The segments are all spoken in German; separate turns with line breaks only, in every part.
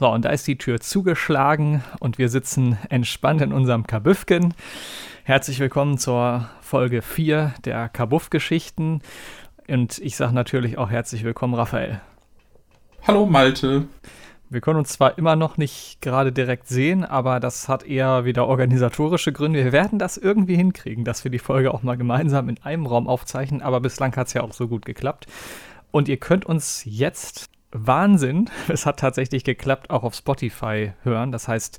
So, und da ist die Tür zugeschlagen und wir sitzen entspannt in unserem Kabüffken. Herzlich willkommen zur Folge 4 der Kabuff-Geschichten. Und ich sage natürlich auch herzlich willkommen, Raphael.
Hallo, Malte.
Wir können uns zwar immer noch nicht gerade direkt sehen, aber das hat eher wieder organisatorische Gründe. Wir werden das irgendwie hinkriegen, dass wir die Folge auch mal gemeinsam in einem Raum aufzeichnen, aber bislang hat es ja auch so gut geklappt. Und ihr könnt uns jetzt Wahnsinn. Es hat tatsächlich geklappt, auch auf Spotify hören. Das heißt,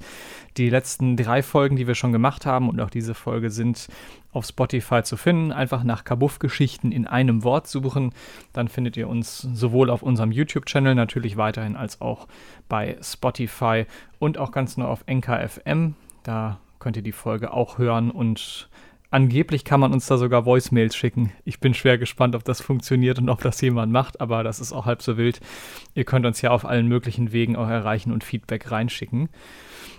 die letzten drei Folgen, die wir schon gemacht haben und auch diese Folge sind auf Spotify zu finden. Einfach nach Kabuff-Geschichten in einem Wort suchen. Dann findet ihr uns sowohl auf unserem YouTube-Channel natürlich weiterhin als auch bei Spotify und auch ganz neu auf NKFM. Da könnt ihr die Folge auch hören und Angeblich kann man uns da sogar Voicemails schicken. Ich bin schwer gespannt, ob das funktioniert und ob das jemand macht, aber das ist auch halb so wild. Ihr könnt uns ja auf allen möglichen Wegen auch erreichen und Feedback reinschicken.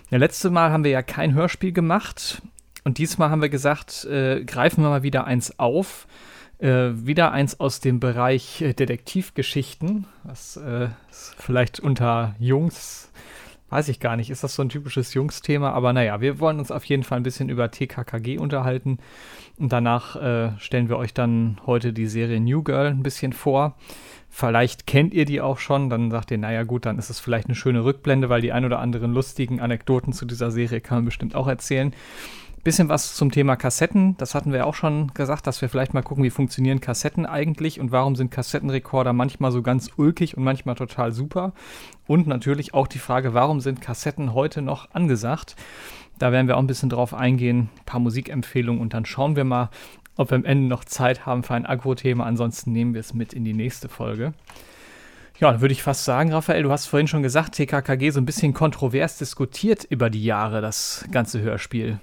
Ja, letzte Mal haben wir ja kein Hörspiel gemacht und diesmal haben wir gesagt, äh, greifen wir mal wieder eins auf. Äh, wieder eins aus dem Bereich äh, Detektivgeschichten, was äh, vielleicht unter Jungs Weiß ich gar nicht. Ist das so ein typisches Jungsthema? Aber naja, wir wollen uns auf jeden Fall ein bisschen über TKKG unterhalten. Und danach äh, stellen wir euch dann heute die Serie New Girl ein bisschen vor. Vielleicht kennt ihr die auch schon, dann sagt ihr, naja gut, dann ist es vielleicht eine schöne Rückblende, weil die ein oder anderen lustigen Anekdoten zu dieser Serie kann man bestimmt auch erzählen. Bisschen was zum Thema Kassetten. Das hatten wir auch schon gesagt, dass wir vielleicht mal gucken, wie funktionieren Kassetten eigentlich und warum sind Kassettenrekorder manchmal so ganz ulkig und manchmal total super. Und natürlich auch die Frage, warum sind Kassetten heute noch angesagt? Da werden wir auch ein bisschen drauf eingehen, ein paar Musikempfehlungen und dann schauen wir mal, ob wir am Ende noch Zeit haben für ein Agro-Thema. Ansonsten nehmen wir es mit in die nächste Folge. Ja, dann würde ich fast sagen, Raphael, du hast vorhin schon gesagt, TKKG so ein bisschen kontrovers diskutiert über die Jahre, das ganze Hörspiel.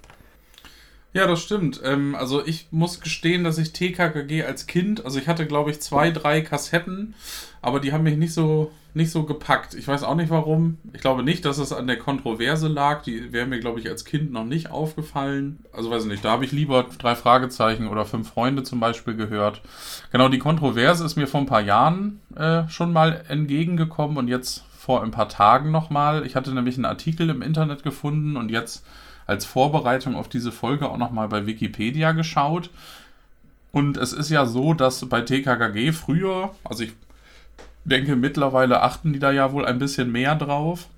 Ja, das stimmt. Ähm, also ich muss gestehen, dass ich TKKG als Kind, also ich hatte glaube ich zwei, drei Kassetten, aber die haben mich nicht so nicht so gepackt. Ich weiß auch nicht warum. Ich glaube nicht, dass es an der Kontroverse lag. Die wäre mir glaube ich als Kind noch nicht aufgefallen. Also weiß ich nicht. Da habe ich lieber drei Fragezeichen oder fünf Freunde zum Beispiel gehört. Genau, die Kontroverse ist mir vor ein paar Jahren äh, schon mal entgegengekommen und jetzt vor ein paar Tagen nochmal. Ich hatte nämlich einen Artikel im Internet gefunden und jetzt als Vorbereitung auf diese Folge auch nochmal bei Wikipedia geschaut. Und es ist ja so, dass bei TKKG früher, also ich denke mittlerweile achten die da ja wohl ein bisschen mehr drauf,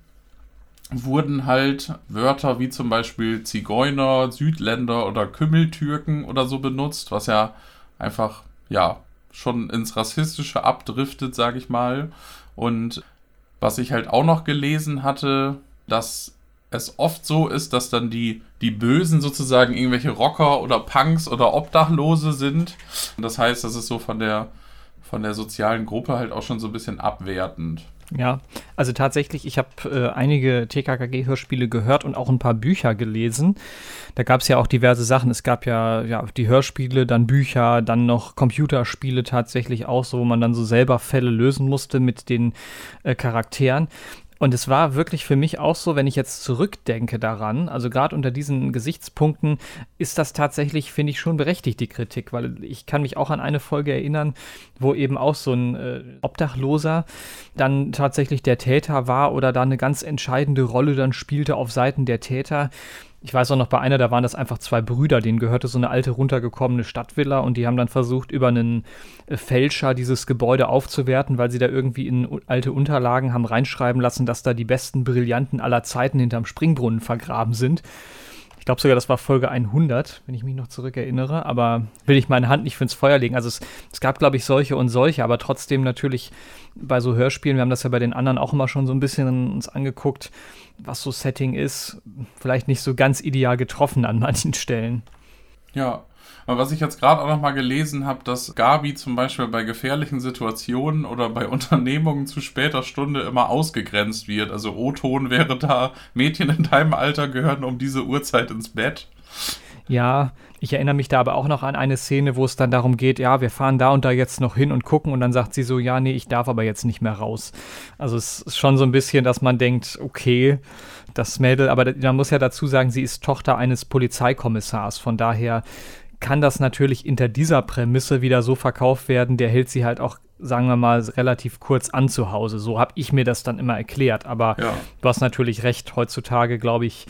wurden halt Wörter wie zum Beispiel Zigeuner, Südländer oder Kümmeltürken oder so benutzt, was ja einfach, ja, schon ins Rassistische abdriftet, sag ich mal. Und was ich halt auch noch gelesen hatte, dass es oft so ist, dass dann die, die Bösen sozusagen irgendwelche Rocker oder Punks oder Obdachlose sind. Das heißt, das ist so von der, von der sozialen Gruppe halt auch schon so ein bisschen abwertend.
Ja, also tatsächlich, ich habe äh, einige TKKG-Hörspiele gehört und auch ein paar Bücher gelesen. Da gab es ja auch diverse Sachen. Es gab ja, ja die Hörspiele, dann Bücher, dann noch Computerspiele tatsächlich auch, so wo man dann so selber Fälle lösen musste mit den äh, Charakteren. Und es war wirklich für mich auch so, wenn ich jetzt zurückdenke daran, also gerade unter diesen Gesichtspunkten ist das tatsächlich, finde ich, schon berechtigt, die Kritik, weil ich kann mich auch an eine Folge erinnern, wo eben auch so ein äh, Obdachloser dann tatsächlich der Täter war oder da eine ganz entscheidende Rolle dann spielte auf Seiten der Täter ich weiß auch noch, bei einer, da waren das einfach zwei Brüder, denen gehörte so eine alte runtergekommene Stadtvilla und die haben dann versucht, über einen äh, Fälscher dieses Gebäude aufzuwerten, weil sie da irgendwie in alte Unterlagen haben reinschreiben lassen, dass da die besten Brillanten aller Zeiten hinterm Springbrunnen vergraben sind. Ich glaube sogar, das war Folge 100, wenn ich mich noch zurückerinnere, aber will ich meine Hand nicht fürs Feuer legen. Also es, es gab, glaube ich, solche und solche, aber trotzdem natürlich bei so Hörspielen, wir haben das ja bei den anderen auch immer schon so ein bisschen uns angeguckt, was so Setting ist, vielleicht nicht so ganz ideal getroffen an manchen Stellen.
Ja, aber was ich jetzt gerade auch noch mal gelesen habe, dass Gabi zum Beispiel bei gefährlichen Situationen oder bei Unternehmungen zu später Stunde immer ausgegrenzt wird. Also O-Ton wäre da, Mädchen in deinem Alter gehören um diese Uhrzeit ins Bett.
Ja, ich erinnere mich da aber auch noch an eine Szene, wo es dann darum geht, ja, wir fahren da und da jetzt noch hin und gucken und dann sagt sie so, ja, nee, ich darf aber jetzt nicht mehr raus. Also es ist schon so ein bisschen, dass man denkt, okay, das Mädel, aber man muss ja dazu sagen, sie ist Tochter eines Polizeikommissars, von daher kann das natürlich hinter dieser Prämisse wieder so verkauft werden, der hält sie halt auch sagen wir mal, relativ kurz an zu Hause. So habe ich mir das dann immer erklärt. Aber ja. du hast natürlich recht, heutzutage, glaube ich,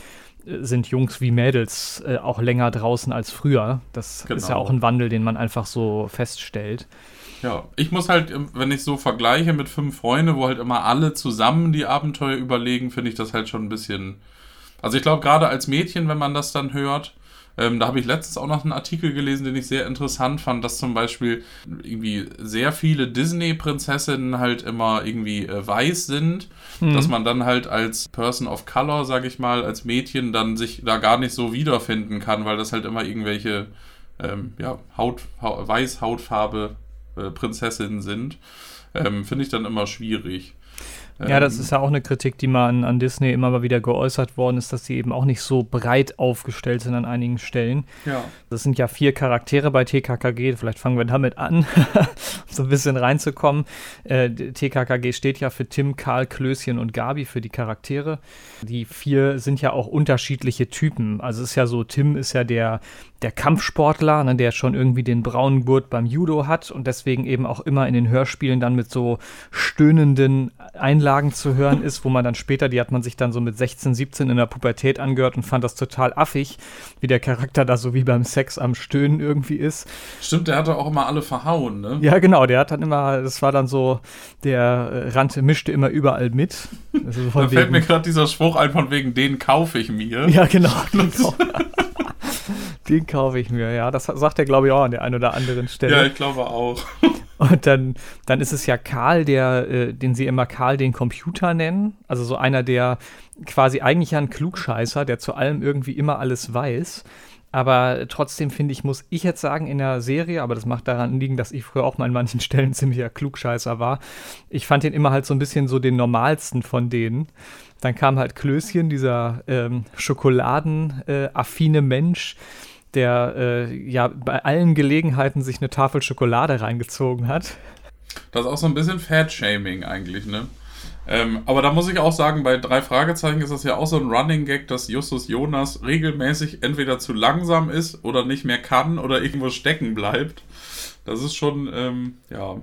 sind Jungs wie Mädels äh, auch länger draußen als früher. Das genau. ist ja genau. auch ein Wandel, den man einfach so feststellt.
Ja, ich muss halt, wenn ich so vergleiche mit fünf Freunde, wo halt immer alle zusammen die Abenteuer überlegen, finde ich das halt schon ein bisschen. Also ich glaube, gerade als Mädchen, wenn man das dann hört, ähm, da habe ich letztens auch noch einen Artikel gelesen, den ich sehr interessant fand, dass zum Beispiel irgendwie sehr viele Disney-Prinzessinnen halt immer irgendwie äh, weiß sind, mhm. dass man dann halt als Person of Color, sag ich mal, als Mädchen dann sich da gar nicht so wiederfinden kann, weil das halt immer irgendwelche ähm, ja, Haut, ha Weiß Hautfarbe äh, Prinzessinnen sind. Ähm, Finde ich dann immer schwierig.
Ja, das ähm, ist ja auch eine Kritik, die mal an, an, Disney immer mal wieder geäußert worden ist, dass sie eben auch nicht so breit aufgestellt sind an einigen Stellen. Ja. Das sind ja vier Charaktere bei TKKG, vielleicht fangen wir damit an, um so ein bisschen reinzukommen. Äh, TKKG steht ja für Tim, Karl, Klößchen und Gabi für die Charaktere. Die vier sind ja auch unterschiedliche Typen. Also es ist ja so, Tim ist ja der, der Kampfsportler, ne, der schon irgendwie den braunen Gurt beim Judo hat und deswegen eben auch immer in den Hörspielen dann mit so stöhnenden Einlagen zu hören ist, wo man dann später, die hat man sich dann so mit 16, 17 in der Pubertät angehört und fand das total affig, wie der Charakter da so wie beim Sex am Stöhnen irgendwie ist.
Stimmt, der hatte auch immer alle verhauen, ne?
Ja, genau, der hat dann immer, das war dann so, der äh, rannte, mischte immer überall mit.
Also da wegen, fällt mir gerade dieser Spruch ein, von wegen, den kaufe ich mir.
Ja, genau. Den kaufe ich mir, ja. Das sagt er, glaube ich, auch an der einen oder anderen Stelle.
Ja, ich glaube auch.
Und dann, dann ist es ja Karl, der, äh, den sie immer Karl den Computer nennen. Also so einer, der quasi eigentlich ein Klugscheißer, der zu allem irgendwie immer alles weiß. Aber trotzdem finde ich, muss ich jetzt sagen, in der Serie, aber das macht daran liegen, dass ich früher auch mal an manchen Stellen ziemlicher Klugscheißer war. Ich fand den immer halt so ein bisschen so den normalsten von denen. Dann kam halt Klößchen, dieser ähm, schokoladenaffine äh, Mensch, der äh, ja bei allen Gelegenheiten sich eine Tafel Schokolade reingezogen hat.
Das ist auch so ein bisschen Fat-Shaming eigentlich, ne? Ähm, aber da muss ich auch sagen, bei drei Fragezeichen ist das ja auch so ein Running Gag, dass Justus Jonas regelmäßig entweder zu langsam ist oder nicht mehr kann oder irgendwo stecken bleibt. Das ist schon, ähm, ja,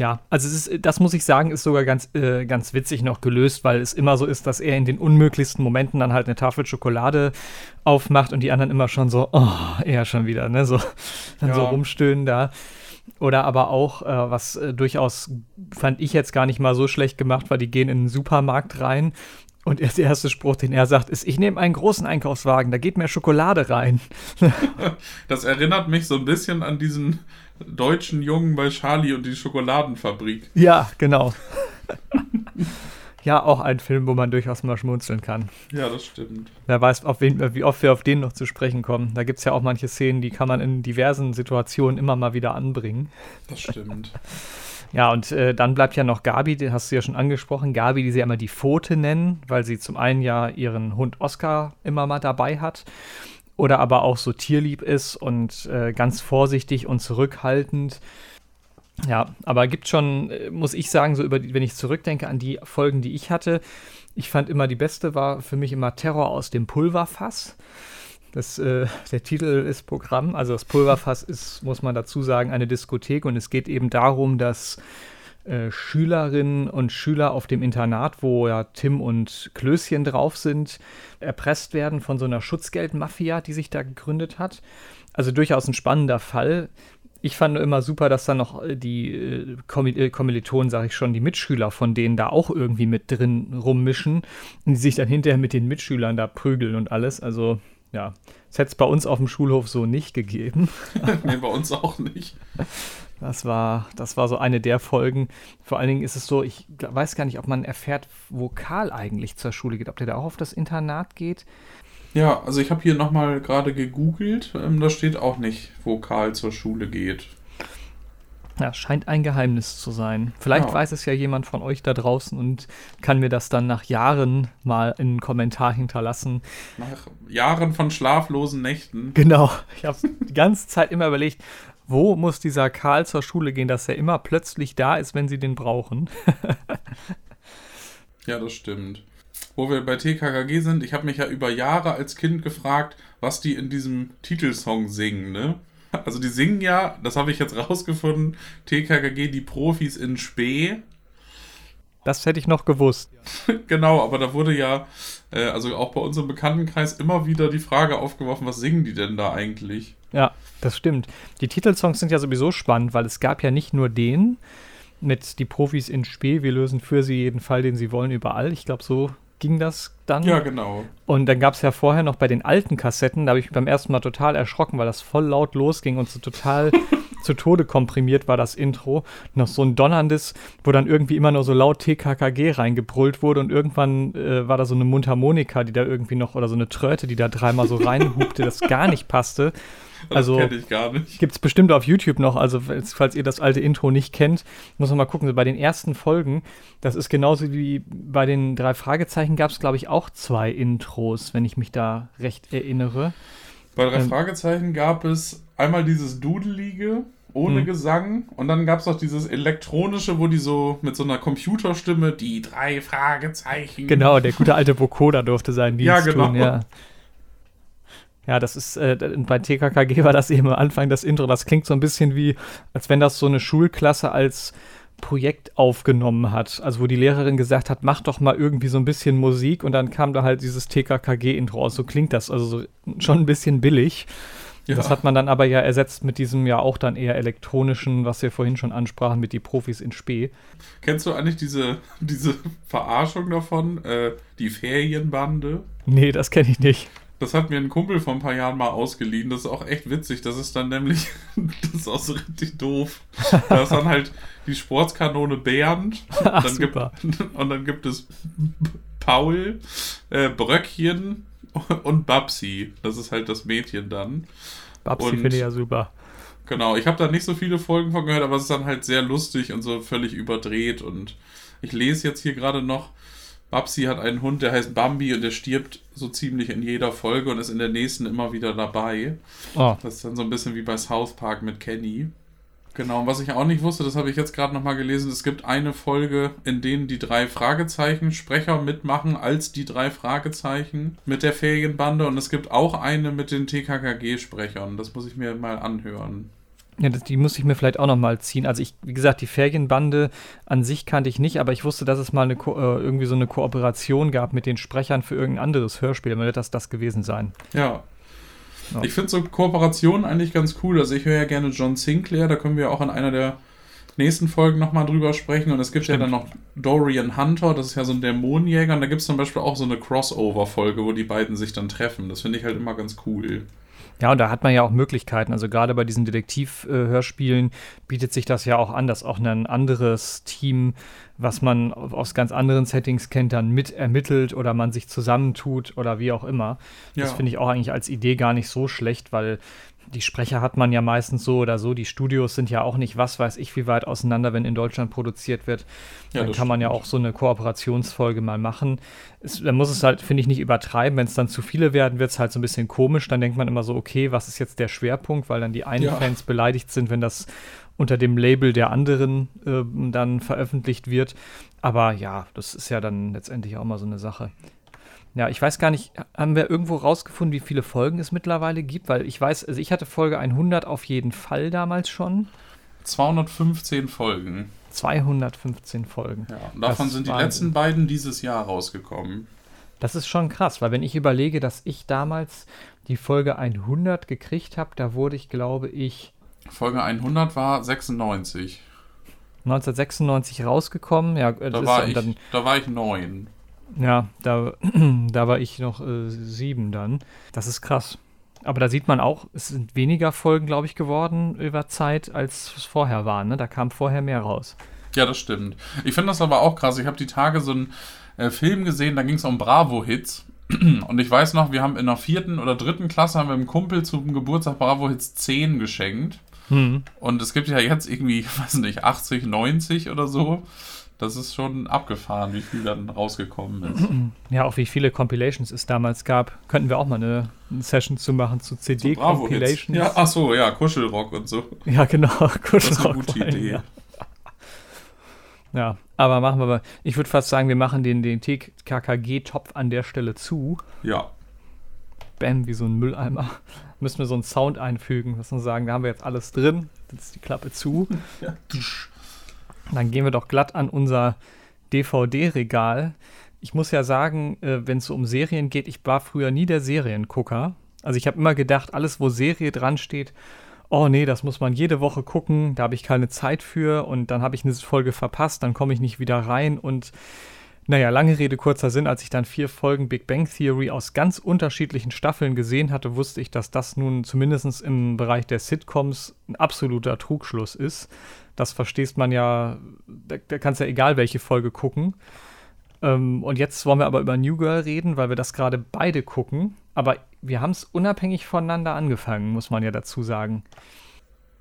ja, also ist, das muss ich sagen, ist sogar ganz, äh, ganz witzig noch gelöst, weil es immer so ist, dass er in den unmöglichsten Momenten dann halt eine Tafel Schokolade aufmacht und die anderen immer schon so, oh, er schon wieder, ne, so, dann ja. so rumstöhnen da. Oder aber auch, äh, was äh, durchaus fand ich jetzt gar nicht mal so schlecht gemacht, weil die gehen in den Supermarkt rein und der erste Spruch, den er sagt, ist: Ich nehme einen großen Einkaufswagen, da geht mehr Schokolade rein.
das erinnert mich so ein bisschen an diesen deutschen Jungen bei Charlie und die Schokoladenfabrik.
Ja, genau. ja, auch ein Film, wo man durchaus mal schmunzeln kann.
Ja, das stimmt.
Wer weiß, wen, wie oft wir auf den noch zu sprechen kommen. Da gibt es ja auch manche Szenen, die kann man in diversen Situationen immer mal wieder anbringen.
Das stimmt.
Ja, und äh, dann bleibt ja noch Gabi, den hast du ja schon angesprochen. Gabi, die sie immer die Pfote nennen, weil sie zum einen ja ihren Hund Oscar immer mal dabei hat oder aber auch so tierlieb ist und äh, ganz vorsichtig und zurückhaltend. Ja, aber gibt schon, äh, muss ich sagen, so über, wenn ich zurückdenke an die Folgen, die ich hatte, ich fand immer die beste war für mich immer Terror aus dem Pulverfass. Das, äh, der Titel ist Programm. Also das Pulverfass ist, muss man dazu sagen, eine Diskothek und es geht eben darum, dass äh, Schülerinnen und Schüler auf dem Internat, wo ja Tim und Klößchen drauf sind, erpresst werden von so einer Schutzgeldmafia, die sich da gegründet hat. Also durchaus ein spannender Fall. Ich fand immer super, dass dann noch äh, die äh, äh, Kommilitonen, sage ich schon, die Mitschüler von denen da auch irgendwie mit drin rummischen und die sich dann hinterher mit den Mitschülern da prügeln und alles. Also ja, das hätte es bei uns auf dem Schulhof so nicht gegeben.
nee, bei uns auch nicht.
Das war, das war so eine der Folgen. Vor allen Dingen ist es so, ich weiß gar nicht, ob man erfährt, wo Karl eigentlich zur Schule geht, ob der da auch auf das Internat geht.
Ja, also ich habe hier nochmal gerade gegoogelt. Ähm, da steht auch nicht, wo Karl zur Schule geht.
Ja, scheint ein Geheimnis zu sein. Vielleicht ja. weiß es ja jemand von euch da draußen und kann mir das dann nach Jahren mal in einen Kommentar hinterlassen.
Nach Jahren von schlaflosen Nächten.
Genau. Ich habe die ganze Zeit immer überlegt, wo muss dieser Karl zur Schule gehen, dass er immer plötzlich da ist, wenn sie den brauchen.
ja, das stimmt. Wo wir bei TKKG sind, ich habe mich ja über Jahre als Kind gefragt, was die in diesem Titelsong singen, ne? Also die singen ja, das habe ich jetzt rausgefunden, TKKG, die Profis in Spee.
Das hätte ich noch gewusst.
genau, aber da wurde ja, äh, also auch bei uns im Bekanntenkreis immer wieder die Frage aufgeworfen, was singen die denn da eigentlich?
Ja, das stimmt. Die Titelsongs sind ja sowieso spannend, weil es gab ja nicht nur den mit die Profis in Spee, wir lösen für sie jeden Fall, den sie wollen, überall. Ich glaube, so ging das dann.
Ja, genau.
Und dann gab es ja vorher noch bei den alten Kassetten, da habe ich mich beim ersten Mal total erschrocken, weil das voll laut losging und so total zu Tode komprimiert war das Intro. Noch so ein donnerndes, wo dann irgendwie immer nur so laut TKKG reingebrüllt wurde und irgendwann äh, war da so eine Mundharmonika, die da irgendwie noch, oder so eine Tröte, die da dreimal so reinhupte, das gar nicht passte. Also
kenne ich gar nicht.
Gibt es bestimmt auf YouTube noch, also falls, falls, ihr das alte Intro nicht kennt, muss man mal gucken. Bei den ersten Folgen, das ist genauso wie bei den drei Fragezeichen, gab es, glaube ich, auch zwei Intros, wenn ich mich da recht erinnere.
Bei drei ähm, Fragezeichen gab es einmal dieses Dudelige ohne hm. Gesang und dann gab es noch dieses elektronische, wo die so mit so einer Computerstimme die drei Fragezeichen.
Genau, der gute alte Vokoda durfte sein Dienst ja, genau. tun, ja. Ja, das ist, äh, bei TKKG war das eben am Anfang das Intro. Das klingt so ein bisschen wie, als wenn das so eine Schulklasse als Projekt aufgenommen hat. Also, wo die Lehrerin gesagt hat, mach doch mal irgendwie so ein bisschen Musik und dann kam da halt dieses TKKG-Intro aus. So klingt das. Also, so, schon ein bisschen billig. Ja. Das hat man dann aber ja ersetzt mit diesem ja auch dann eher elektronischen, was wir vorhin schon ansprachen, mit die Profis in Spee.
Kennst du eigentlich diese, diese Verarschung davon? Äh, die Ferienbande?
Nee, das kenne ich nicht.
Das hat mir ein Kumpel vor ein paar Jahren mal ausgeliehen. Das ist auch echt witzig. Das ist dann nämlich, das ist auch so richtig doof. Da ist dann halt die Sportskanone Bernd.
Ach,
dann
super.
Gibt, und dann gibt es Paul, äh, Bröckchen und Babsi. Das ist halt das Mädchen dann.
Babsi finde ich ja super.
Genau, ich habe da nicht so viele Folgen von gehört, aber es ist dann halt sehr lustig und so völlig überdreht. Und ich lese jetzt hier gerade noch, Babsi hat einen Hund, der heißt Bambi und der stirbt so ziemlich in jeder Folge und ist in der nächsten immer wieder dabei. Oh. Das ist dann so ein bisschen wie bei South Park mit Kenny. Genau, und was ich auch nicht wusste, das habe ich jetzt gerade nochmal gelesen, es gibt eine Folge, in denen die drei Fragezeichen Sprecher mitmachen als die drei Fragezeichen mit der Ferienbande und es gibt auch eine mit den TKKG-Sprechern. Das muss ich mir mal anhören.
Ja, das, die muss ich mir vielleicht auch noch mal ziehen. Also ich, wie gesagt, die Ferienbande an sich kannte ich nicht, aber ich wusste, dass es mal eine Ko äh, irgendwie so eine Kooperation gab mit den Sprechern für irgendein anderes Hörspiel. Dann wird das das gewesen sein.
Ja. ja. Ich finde so Kooperationen eigentlich ganz cool. Also ich höre ja gerne John Sinclair, da können wir auch in einer der nächsten Folgen nochmal drüber sprechen. Und es gibt Stimmt. ja dann noch Dorian Hunter, das ist ja so ein Dämonenjäger. Und da gibt es zum Beispiel auch so eine Crossover-Folge, wo die beiden sich dann treffen. Das finde ich halt immer ganz cool.
Ja, und da hat man ja auch Möglichkeiten. Also gerade bei diesen Detektivhörspielen bietet sich das ja auch an, dass auch ein anderes Team, was man aus ganz anderen Settings kennt, dann mit ermittelt oder man sich zusammentut oder wie auch immer. Ja. Das finde ich auch eigentlich als Idee gar nicht so schlecht, weil die Sprecher hat man ja meistens so oder so. Die Studios sind ja auch nicht was weiß ich wie weit auseinander, wenn in Deutschland produziert wird. Ja, dann kann man ja auch so eine Kooperationsfolge mal machen. Es, dann muss es halt, finde ich, nicht übertreiben. Wenn es dann zu viele werden, wird es halt so ein bisschen komisch. Dann denkt man immer so, okay, was ist jetzt der Schwerpunkt? Weil dann die einen ja. Fans beleidigt sind, wenn das unter dem Label der anderen äh, dann veröffentlicht wird. Aber ja, das ist ja dann letztendlich auch mal so eine Sache. Ja, ich weiß gar nicht, haben wir irgendwo rausgefunden, wie viele Folgen es mittlerweile gibt? Weil ich weiß, also ich hatte Folge 100 auf jeden Fall damals schon.
215 Folgen.
215 Folgen.
Ja, und davon das sind die letzten beiden dieses Jahr rausgekommen.
Das ist schon krass, weil wenn ich überlege, dass ich damals die Folge 100 gekriegt habe, da wurde ich, glaube ich.
Folge 100 war 96.
1996 rausgekommen. Ja,
da, war ich, dann, da war ich neun.
Ja, da, da war ich noch äh, sieben dann. Das ist krass. Aber da sieht man auch, es sind weniger Folgen, glaube ich, geworden über Zeit, als es vorher war. Ne? Da kam vorher mehr raus.
Ja, das stimmt. Ich finde das aber auch krass. Ich habe die Tage so einen äh, Film gesehen, da ging es um Bravo-Hits. Und ich weiß noch, wir haben in der vierten oder dritten Klasse haben wir einem Kumpel zum Geburtstag Bravo Hits 10 geschenkt. Hm. Und es gibt ja jetzt irgendwie, weiß nicht, 80, 90 oder so. Das ist schon abgefahren, wie viel dann rausgekommen ist.
Ja, auch wie viele Compilations es damals gab. Könnten wir auch mal eine, eine Session zu machen zu CD-Compilations.
ja, ach so, ja, Kuschelrock und so.
Ja, genau,
Kuschelrock. Das ist eine gute Idee.
Ja. ja. aber machen wir mal. Ich würde fast sagen, wir machen den, den TKKG-Topf an der Stelle zu.
Ja.
Bam, wie so ein Mülleimer. müssen wir so einen Sound einfügen, müssen wir sagen, da haben wir jetzt alles drin, jetzt ist die Klappe zu. Ja. Dann gehen wir doch glatt an unser DVD-Regal. Ich muss ja sagen, äh, wenn es so um Serien geht, ich war früher nie der Seriengucker. Also ich habe immer gedacht, alles, wo Serie dran steht, oh nee, das muss man jede Woche gucken, da habe ich keine Zeit für und dann habe ich eine Folge verpasst, dann komme ich nicht wieder rein und naja, lange Rede, kurzer Sinn, als ich dann vier Folgen Big Bang Theory aus ganz unterschiedlichen Staffeln gesehen hatte, wusste ich, dass das nun zumindest im Bereich der Sitcoms ein absoluter Trugschluss ist. Das verstehst man ja, da, da kannst ja egal welche Folge gucken. Ähm, und jetzt wollen wir aber über New Girl reden, weil wir das gerade beide gucken. Aber wir haben es unabhängig voneinander angefangen, muss man ja dazu sagen.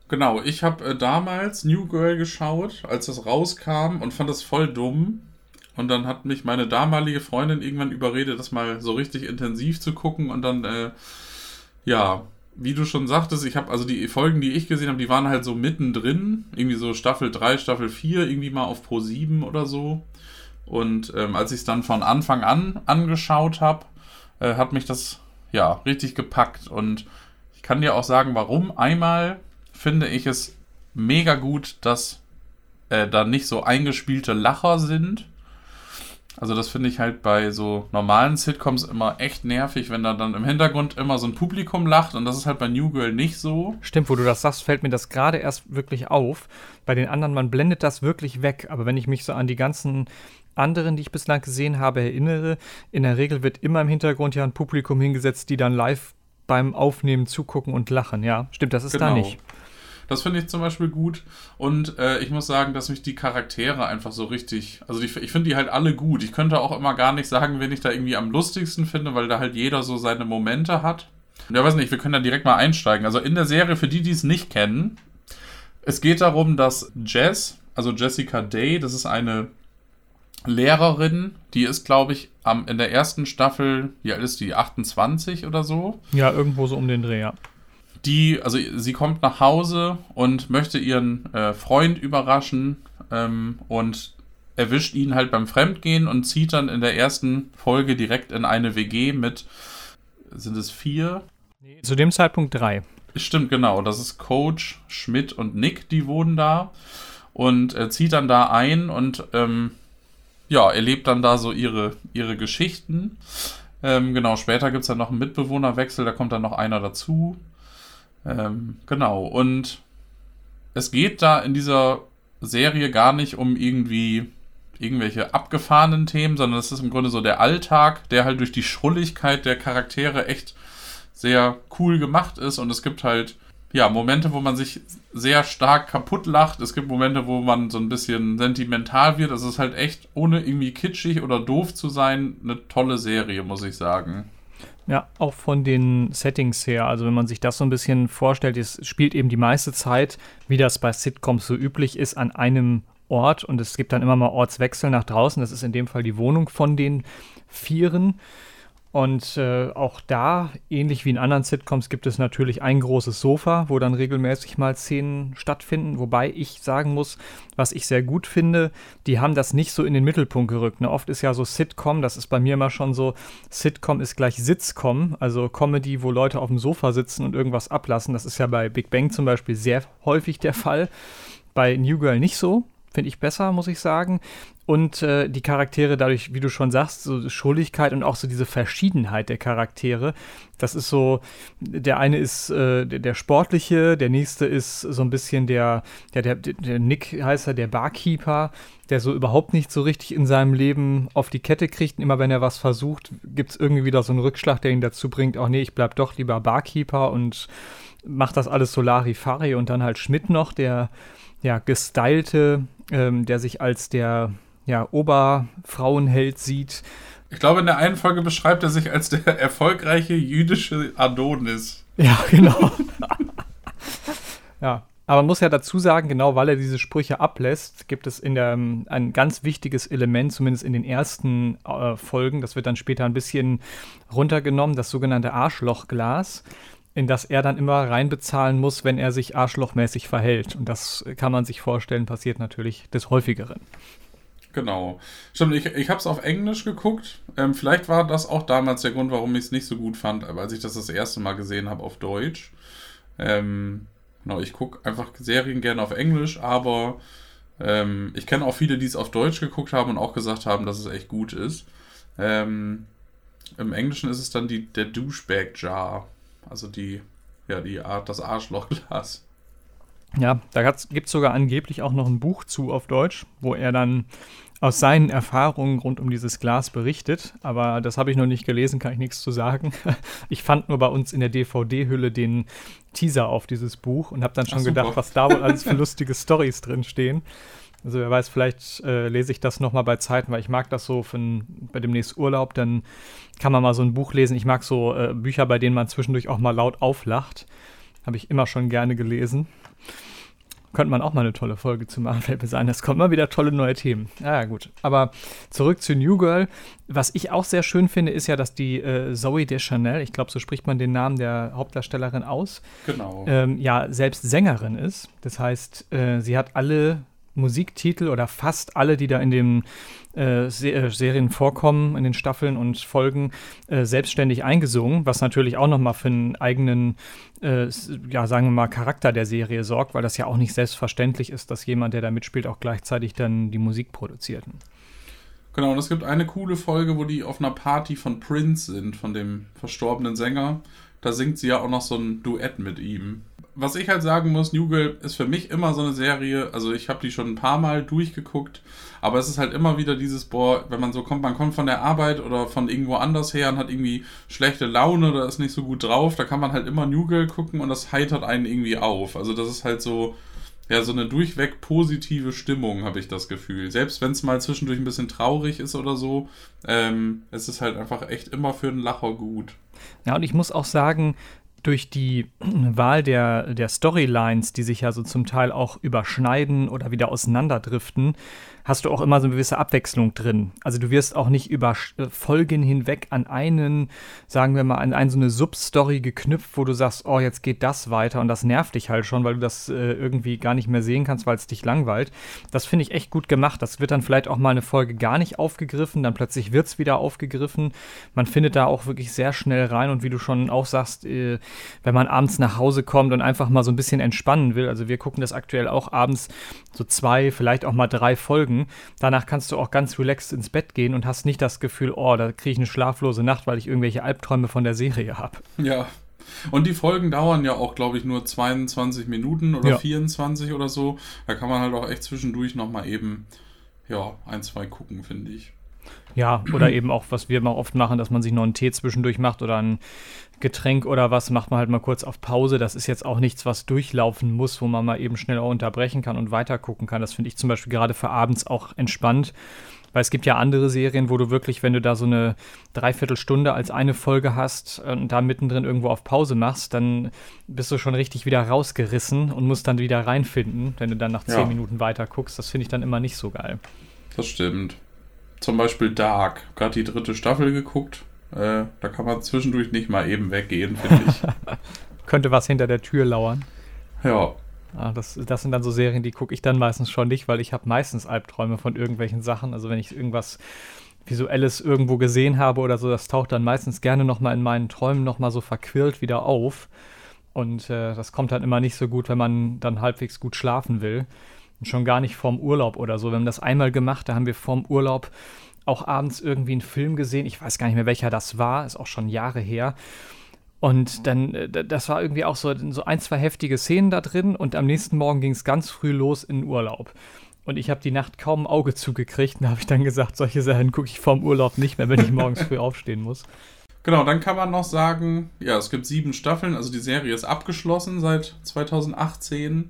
Genau, ich habe äh, damals New Girl geschaut, als das rauskam und fand das voll dumm. Und dann hat mich meine damalige Freundin irgendwann überredet, das mal so richtig intensiv zu gucken. Und dann, äh, ja, wie du schon sagtest, ich habe also die Folgen, die ich gesehen habe, die waren halt so mittendrin. Irgendwie so Staffel 3, Staffel 4, irgendwie mal auf Pro 7 oder so. Und ähm, als ich es dann von Anfang an angeschaut habe, äh, hat mich das ja richtig gepackt. Und ich kann dir auch sagen, warum. Einmal finde ich es mega gut, dass äh, da nicht so eingespielte Lacher sind. Also das finde ich halt bei so normalen Sitcoms immer echt nervig, wenn da dann im Hintergrund immer so ein Publikum lacht und das ist halt bei New Girl nicht so.
Stimmt, wo du das sagst, fällt mir das gerade erst wirklich auf. Bei den anderen, man blendet das wirklich weg. Aber wenn ich mich so an die ganzen anderen, die ich bislang gesehen habe, erinnere, in der Regel wird immer im Hintergrund ja ein Publikum hingesetzt, die dann live beim Aufnehmen zugucken und lachen. Ja, stimmt, das ist genau. da nicht.
Das finde ich zum Beispiel gut. Und äh, ich muss sagen, dass mich die Charaktere einfach so richtig. Also die, ich finde die halt alle gut. Ich könnte auch immer gar nicht sagen, wen ich da irgendwie am lustigsten finde, weil da halt jeder so seine Momente hat. Ja, weiß nicht, wir können da direkt mal einsteigen. Also in der Serie, für die, die es nicht kennen, es geht darum, dass Jess, also Jessica Day, das ist eine Lehrerin, die ist, glaube ich, am, in der ersten Staffel, wie alt ist die, 28 oder so?
Ja, irgendwo so um den Dreh, ja.
Die, also sie kommt nach Hause und möchte ihren äh, Freund überraschen ähm, und erwischt ihn halt beim Fremdgehen und zieht dann in der ersten Folge direkt in eine WG mit, sind es vier?
Nee, zu dem Zeitpunkt drei.
Stimmt, genau. Das ist Coach, Schmidt und Nick, die wohnen da. Und er zieht dann da ein und ähm, ja, erlebt dann da so ihre, ihre Geschichten. Ähm, genau, später gibt es dann noch einen Mitbewohnerwechsel, da kommt dann noch einer dazu. Ähm, genau, und es geht da in dieser Serie gar nicht um irgendwie irgendwelche abgefahrenen Themen, sondern es ist im Grunde so der Alltag, der halt durch die Schrulligkeit der Charaktere echt sehr cool gemacht ist und es gibt halt ja, Momente, wo man sich sehr stark kaputt lacht. Es gibt Momente, wo man so ein bisschen sentimental wird. Es ist halt echt, ohne irgendwie kitschig oder doof zu sein, eine tolle Serie, muss ich sagen.
Ja, auch von den Settings her. Also wenn man sich das so ein bisschen vorstellt, es spielt eben die meiste Zeit, wie das bei Sitcoms so üblich ist, an einem Ort und es gibt dann immer mal Ortswechsel nach draußen. Das ist in dem Fall die Wohnung von den Vieren. Und äh, auch da, ähnlich wie in anderen Sitcoms, gibt es natürlich ein großes Sofa, wo dann regelmäßig mal Szenen stattfinden. Wobei ich sagen muss, was ich sehr gut finde, die haben das nicht so in den Mittelpunkt gerückt. Ne? Oft ist ja so Sitcom, das ist bei mir immer schon so, Sitcom ist gleich Sitzcom, also Comedy, wo Leute auf dem Sofa sitzen und irgendwas ablassen. Das ist ja bei Big Bang zum Beispiel sehr häufig der Fall. Bei New Girl nicht so finde ich besser, muss ich sagen. Und äh, die Charaktere dadurch, wie du schon sagst, so Schuldigkeit und auch so diese Verschiedenheit der Charaktere. Das ist so, der eine ist äh, der, der, Sportliche, der nächste ist so ein bisschen der, der, der, der Nick heißt er, der Barkeeper, der so überhaupt nicht so richtig in seinem Leben auf die Kette kriegt. Und immer wenn er was versucht, gibt es irgendwie wieder so einen Rückschlag, der ihn dazu bringt, ach nee, ich bleib doch lieber Barkeeper und macht das alles so Larifari und dann halt Schmidt noch, der ja, gestylte, ähm, der sich als der ja, Oberfrauenheld sieht.
Ich glaube, in der einen Folge beschreibt er sich als der erfolgreiche jüdische Adonis.
Ja, genau. ja, aber man muss ja dazu sagen, genau weil er diese Sprüche ablässt, gibt es in der, ähm, ein ganz wichtiges Element, zumindest in den ersten äh, Folgen, das wird dann später ein bisschen runtergenommen, das sogenannte Arschlochglas in das er dann immer reinbezahlen muss, wenn er sich arschlochmäßig verhält. Und das kann man sich vorstellen, passiert natürlich des Häufigeren.
Genau. Stimmt, ich, ich habe es auf Englisch geguckt. Ähm, vielleicht war das auch damals der Grund, warum ich es nicht so gut fand, als ich das das erste Mal gesehen habe auf Deutsch. Ähm, genau, ich gucke einfach Serien gerne auf Englisch, aber ähm, ich kenne auch viele, die es auf Deutsch geguckt haben und auch gesagt haben, dass es echt gut ist. Ähm, Im Englischen ist es dann die, der Douchebag Jar. Also die, ja, die Art, das Arschlochglas.
Ja, da gibt es sogar angeblich auch noch ein Buch zu auf Deutsch, wo er dann aus seinen Erfahrungen rund um dieses Glas berichtet. Aber das habe ich noch nicht gelesen, kann ich nichts zu sagen. Ich fand nur bei uns in der DVD-Hülle den Teaser auf dieses Buch und habe dann schon Ach, gedacht, was da wohl alles für lustige Stories drin stehen. Also wer weiß, vielleicht äh, lese ich das nochmal bei Zeiten, weil ich mag das so für bei demnächst Urlaub, dann kann man mal so ein Buch lesen. Ich mag so äh, Bücher, bei denen man zwischendurch auch mal laut auflacht. Habe ich immer schon gerne gelesen. Könnte man auch mal eine tolle Folge zu machen, fällt mir sein. Es kommen mal wieder tolle neue Themen. Ja, gut. Aber zurück zu New Girl. Was ich auch sehr schön finde, ist ja, dass die äh, Zoe Deschanel, ich glaube, so spricht man den Namen der Hauptdarstellerin aus,
genau.
ähm, ja, selbst Sängerin ist. Das heißt, äh, sie hat alle Musiktitel oder fast alle, die da in den äh, Se äh, Serien vorkommen, in den Staffeln und Folgen, äh, selbstständig eingesungen, was natürlich auch nochmal für einen eigenen, äh, ja, sagen wir mal, Charakter der Serie sorgt, weil das ja auch nicht selbstverständlich ist, dass jemand, der da mitspielt, auch gleichzeitig dann die Musik produziert.
Genau, und es gibt eine coole Folge, wo die auf einer Party von Prince sind, von dem verstorbenen Sänger. Da singt sie ja auch noch so ein Duett mit ihm was ich halt sagen muss, New Girl ist für mich immer so eine Serie, also ich habe die schon ein paar Mal durchgeguckt, aber es ist halt immer wieder dieses, boah, wenn man so kommt, man kommt von der Arbeit oder von irgendwo anders her und hat irgendwie schlechte Laune oder ist nicht so gut drauf, da kann man halt immer New Girl gucken und das heitert einen irgendwie auf. Also das ist halt so, ja, so eine durchweg positive Stimmung, habe ich das Gefühl. Selbst wenn es mal zwischendurch ein bisschen traurig ist oder so, ähm, es ist halt einfach echt immer für einen Lacher gut.
Ja, und ich muss auch sagen, durch die Wahl der, der Storylines, die sich ja so zum Teil auch überschneiden oder wieder auseinanderdriften, hast du auch immer so eine gewisse Abwechslung drin. Also du wirst auch nicht über äh, Folgen hinweg an einen, sagen wir mal, an eine so eine Substory geknüpft, wo du sagst, oh, jetzt geht das weiter und das nervt dich halt schon, weil du das äh, irgendwie gar nicht mehr sehen kannst, weil es dich langweilt. Das finde ich echt gut gemacht. Das wird dann vielleicht auch mal eine Folge gar nicht aufgegriffen, dann plötzlich wird es wieder aufgegriffen. Man findet da auch wirklich sehr schnell rein und wie du schon auch sagst, äh, wenn man abends nach Hause kommt und einfach mal so ein bisschen entspannen will, also wir gucken das aktuell auch abends so zwei, vielleicht auch mal drei Folgen Danach kannst du auch ganz relaxed ins Bett gehen und hast nicht das Gefühl, oh, da kriege ich eine schlaflose Nacht, weil ich irgendwelche Albträume von der Serie habe.
Ja. Und die Folgen dauern ja auch, glaube ich, nur 22 Minuten oder ja. 24 oder so. Da kann man halt auch echt zwischendurch nochmal eben, ja, ein, zwei gucken, finde ich.
Ja, oder eben auch, was wir immer oft machen, dass man sich noch einen Tee zwischendurch macht oder ein Getränk oder was, macht man halt mal kurz auf Pause. Das ist jetzt auch nichts, was durchlaufen muss, wo man mal eben schnell auch unterbrechen kann und weiter gucken kann. Das finde ich zum Beispiel gerade für abends auch entspannt. Weil es gibt ja andere Serien, wo du wirklich, wenn du da so eine Dreiviertelstunde als eine Folge hast und da mittendrin irgendwo auf Pause machst, dann bist du schon richtig wieder rausgerissen und musst dann wieder reinfinden, wenn du dann nach zehn ja. Minuten weiter guckst. Das finde ich dann immer nicht so geil.
Das stimmt. Zum Beispiel Dark. Gerade die dritte Staffel geguckt. Äh, da kann man zwischendurch nicht mal eben weggehen, finde ich.
Könnte was hinter der Tür lauern.
Ja.
Ah, das, das sind dann so Serien, die gucke ich dann meistens schon nicht, weil ich habe meistens Albträume von irgendwelchen Sachen. Also wenn ich irgendwas Visuelles irgendwo gesehen habe oder so, das taucht dann meistens gerne nochmal in meinen Träumen nochmal so verquirlt wieder auf. Und äh, das kommt dann immer nicht so gut, wenn man dann halbwegs gut schlafen will. Und schon gar nicht vorm Urlaub oder so. Wir haben das einmal gemacht, da haben wir vorm Urlaub auch abends irgendwie einen Film gesehen. Ich weiß gar nicht mehr, welcher das war, ist auch schon Jahre her. Und dann, äh, das war irgendwie auch so, so ein, zwei heftige Szenen da drin und am nächsten Morgen ging es ganz früh los in den Urlaub. Und ich habe die Nacht kaum ein Auge zugekriegt und da habe ich dann gesagt, solche Sachen gucke ich vorm Urlaub nicht mehr, wenn ich morgens früh aufstehen muss.
Genau, dann kann man noch sagen, ja, es gibt sieben Staffeln, also die Serie ist abgeschlossen seit 2018.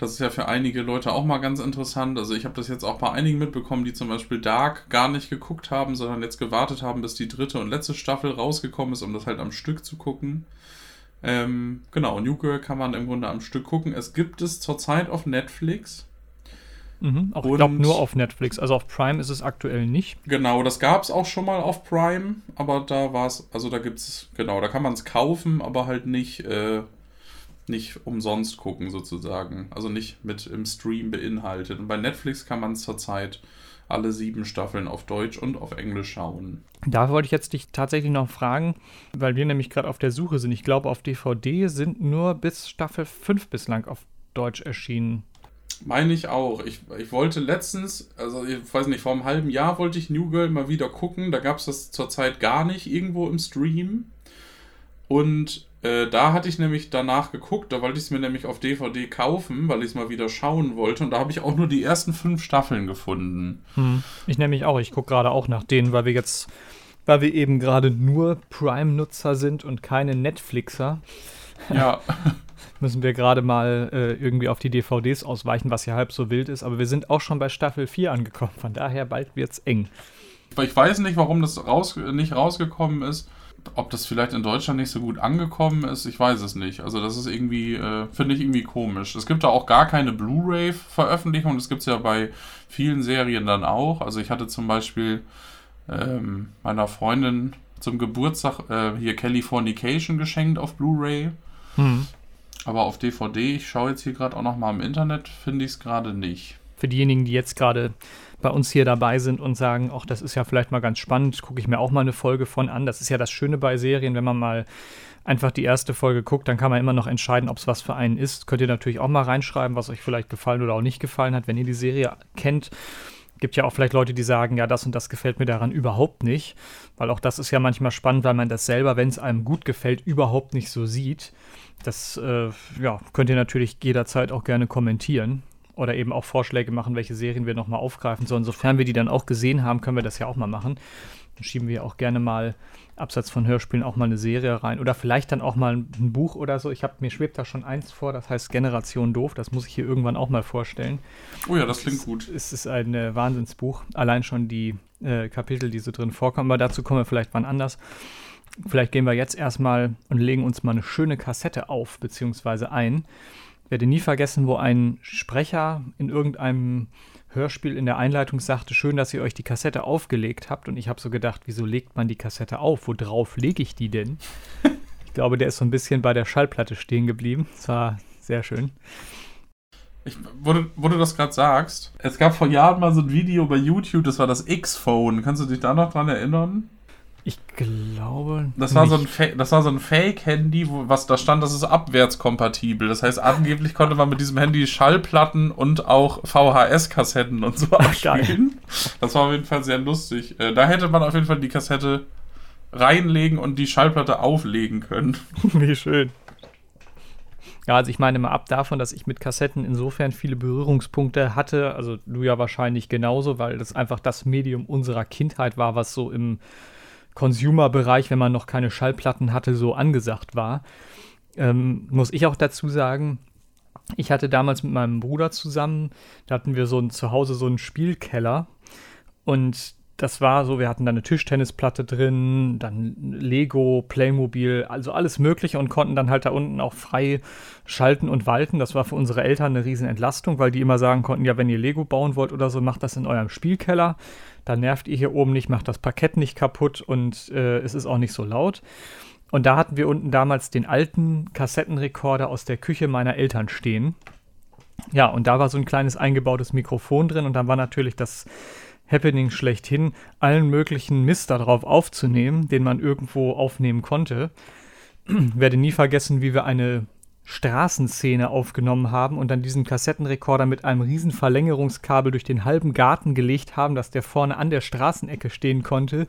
Das ist ja für einige Leute auch mal ganz interessant. Also ich habe das jetzt auch bei einigen mitbekommen, die zum Beispiel Dark gar nicht geguckt haben, sondern jetzt gewartet haben, bis die dritte und letzte Staffel rausgekommen ist, um das halt am Stück zu gucken. Ähm, genau, New Girl kann man im Grunde am Stück gucken. Es gibt es zurzeit auf Netflix.
Mhm, auch, ich glaube nur auf Netflix. Also auf Prime ist es aktuell nicht.
Genau, das gab es auch schon mal auf Prime, aber da war es, also da gibt es, genau, da kann man es kaufen, aber halt nicht äh, nicht umsonst gucken sozusagen. Also nicht mit im Stream beinhaltet. Und bei Netflix kann man es zurzeit alle sieben Staffeln auf Deutsch und auf Englisch schauen.
Da wollte ich jetzt dich tatsächlich noch fragen, weil wir nämlich gerade auf der Suche sind. Ich glaube, auf DVD sind nur bis Staffel 5 bislang auf Deutsch erschienen.
Meine ich auch. Ich, ich wollte letztens, also ich weiß nicht, vor einem halben Jahr wollte ich New Girl mal wieder gucken. Da gab es das zurzeit gar nicht irgendwo im Stream. Und äh, da hatte ich nämlich danach geguckt, da wollte ich es mir nämlich auf DVD kaufen, weil ich es mal wieder schauen wollte. Und da habe ich auch nur die ersten fünf Staffeln gefunden.
Hm. Ich nämlich auch. Ich gucke gerade auch nach denen, weil wir jetzt, weil wir eben gerade nur Prime-Nutzer sind und keine Netflixer.
Ja.
müssen wir gerade mal äh, irgendwie auf die DVDs ausweichen, was ja halb so wild ist. Aber wir sind auch schon bei Staffel 4 angekommen. Von daher bald wird es eng.
Ich weiß nicht, warum das raus, nicht rausgekommen ist. Ob das vielleicht in Deutschland nicht so gut angekommen ist, ich weiß es nicht. Also das ist irgendwie, äh, finde ich irgendwie komisch. Es gibt da auch gar keine Blu-ray-Veröffentlichung. Das gibt es ja bei vielen Serien dann auch. Also ich hatte zum Beispiel ähm, meiner Freundin zum Geburtstag äh, hier Californication geschenkt auf Blu-ray. Hm. Aber auf DVD, ich schaue jetzt hier gerade auch noch mal im Internet, finde ich es gerade nicht.
Für diejenigen, die jetzt gerade bei uns hier dabei sind und sagen, ach, das ist ja vielleicht mal ganz spannend, gucke ich mir auch mal eine Folge von an. Das ist ja das Schöne bei Serien, wenn man mal einfach die erste Folge guckt, dann kann man immer noch entscheiden, ob es was für einen ist. Könnt ihr natürlich auch mal reinschreiben, was euch vielleicht gefallen oder auch nicht gefallen hat, wenn ihr die Serie kennt. Gibt ja auch vielleicht Leute, die sagen, ja, das und das gefällt mir daran überhaupt nicht. Weil auch das ist ja manchmal spannend, weil man das selber, wenn es einem gut gefällt, überhaupt nicht so sieht. Das äh, ja, könnt ihr natürlich jederzeit auch gerne kommentieren oder eben auch Vorschläge machen, welche Serien wir nochmal aufgreifen sollen. Sofern wir die dann auch gesehen haben, können wir das ja auch mal machen. Dann schieben wir auch gerne mal, abseits von Hörspielen, auch mal eine Serie rein. Oder vielleicht dann auch mal ein Buch oder so. Ich habe mir schwebt da schon eins vor, das heißt Generation Doof. Das muss ich hier irgendwann auch mal vorstellen.
Oh ja, das klingt gut.
Es ist ein äh, Wahnsinnsbuch. Allein schon die äh, Kapitel, die so drin vorkommen. Aber dazu kommen wir vielleicht wann anders. Vielleicht gehen wir jetzt erstmal und legen uns mal eine schöne Kassette auf, beziehungsweise ein. Ich werde nie vergessen, wo ein Sprecher in irgendeinem Hörspiel in der Einleitung sagte, schön, dass ihr euch die Kassette aufgelegt habt. Und ich habe so gedacht, wieso legt man die Kassette auf? Worauf lege ich die denn? ich glaube, der ist so ein bisschen bei der Schallplatte stehen geblieben. Das war sehr schön.
Ich, wo, du, wo du das gerade sagst, es gab vor Jahren mal so ein Video bei YouTube, das war das X-Phone. Kannst du dich da noch dran erinnern?
Ich glaube.
Das war, so ein das war so ein Fake-Handy, was da stand, das ist abwärtskompatibel. Das heißt, angeblich konnte man mit diesem Handy Schallplatten und auch VHS-Kassetten und so abspielen. Das war auf jeden Fall sehr lustig. Äh, da hätte man auf jeden Fall die Kassette reinlegen und die Schallplatte auflegen können.
Wie schön. Ja, also ich meine mal ab davon, dass ich mit Kassetten insofern viele Berührungspunkte hatte, also du ja wahrscheinlich genauso, weil das einfach das Medium unserer Kindheit war, was so im Consumer-Bereich, wenn man noch keine Schallplatten hatte, so angesagt war. Ähm, muss ich auch dazu sagen, ich hatte damals mit meinem Bruder zusammen, da hatten wir so ein, zu Hause so einen Spielkeller und das war so, wir hatten da eine Tischtennisplatte drin, dann Lego, Playmobil, also alles Mögliche und konnten dann halt da unten auch frei schalten und walten. Das war für unsere Eltern eine riesen Entlastung, weil die immer sagen konnten, ja, wenn ihr Lego bauen wollt oder so, macht das in eurem Spielkeller. Da nervt ihr hier oben nicht, macht das Parkett nicht kaputt und äh, es ist auch nicht so laut. Und da hatten wir unten damals den alten Kassettenrekorder aus der Küche meiner Eltern stehen. Ja, und da war so ein kleines eingebautes Mikrofon drin und dann war natürlich das Happening schlechthin, allen möglichen Mist darauf aufzunehmen, den man irgendwo aufnehmen konnte. Werde nie vergessen, wie wir eine Straßenszene aufgenommen haben und dann diesen Kassettenrekorder mit einem riesen Verlängerungskabel durch den halben Garten gelegt haben, dass der vorne an der Straßenecke stehen konnte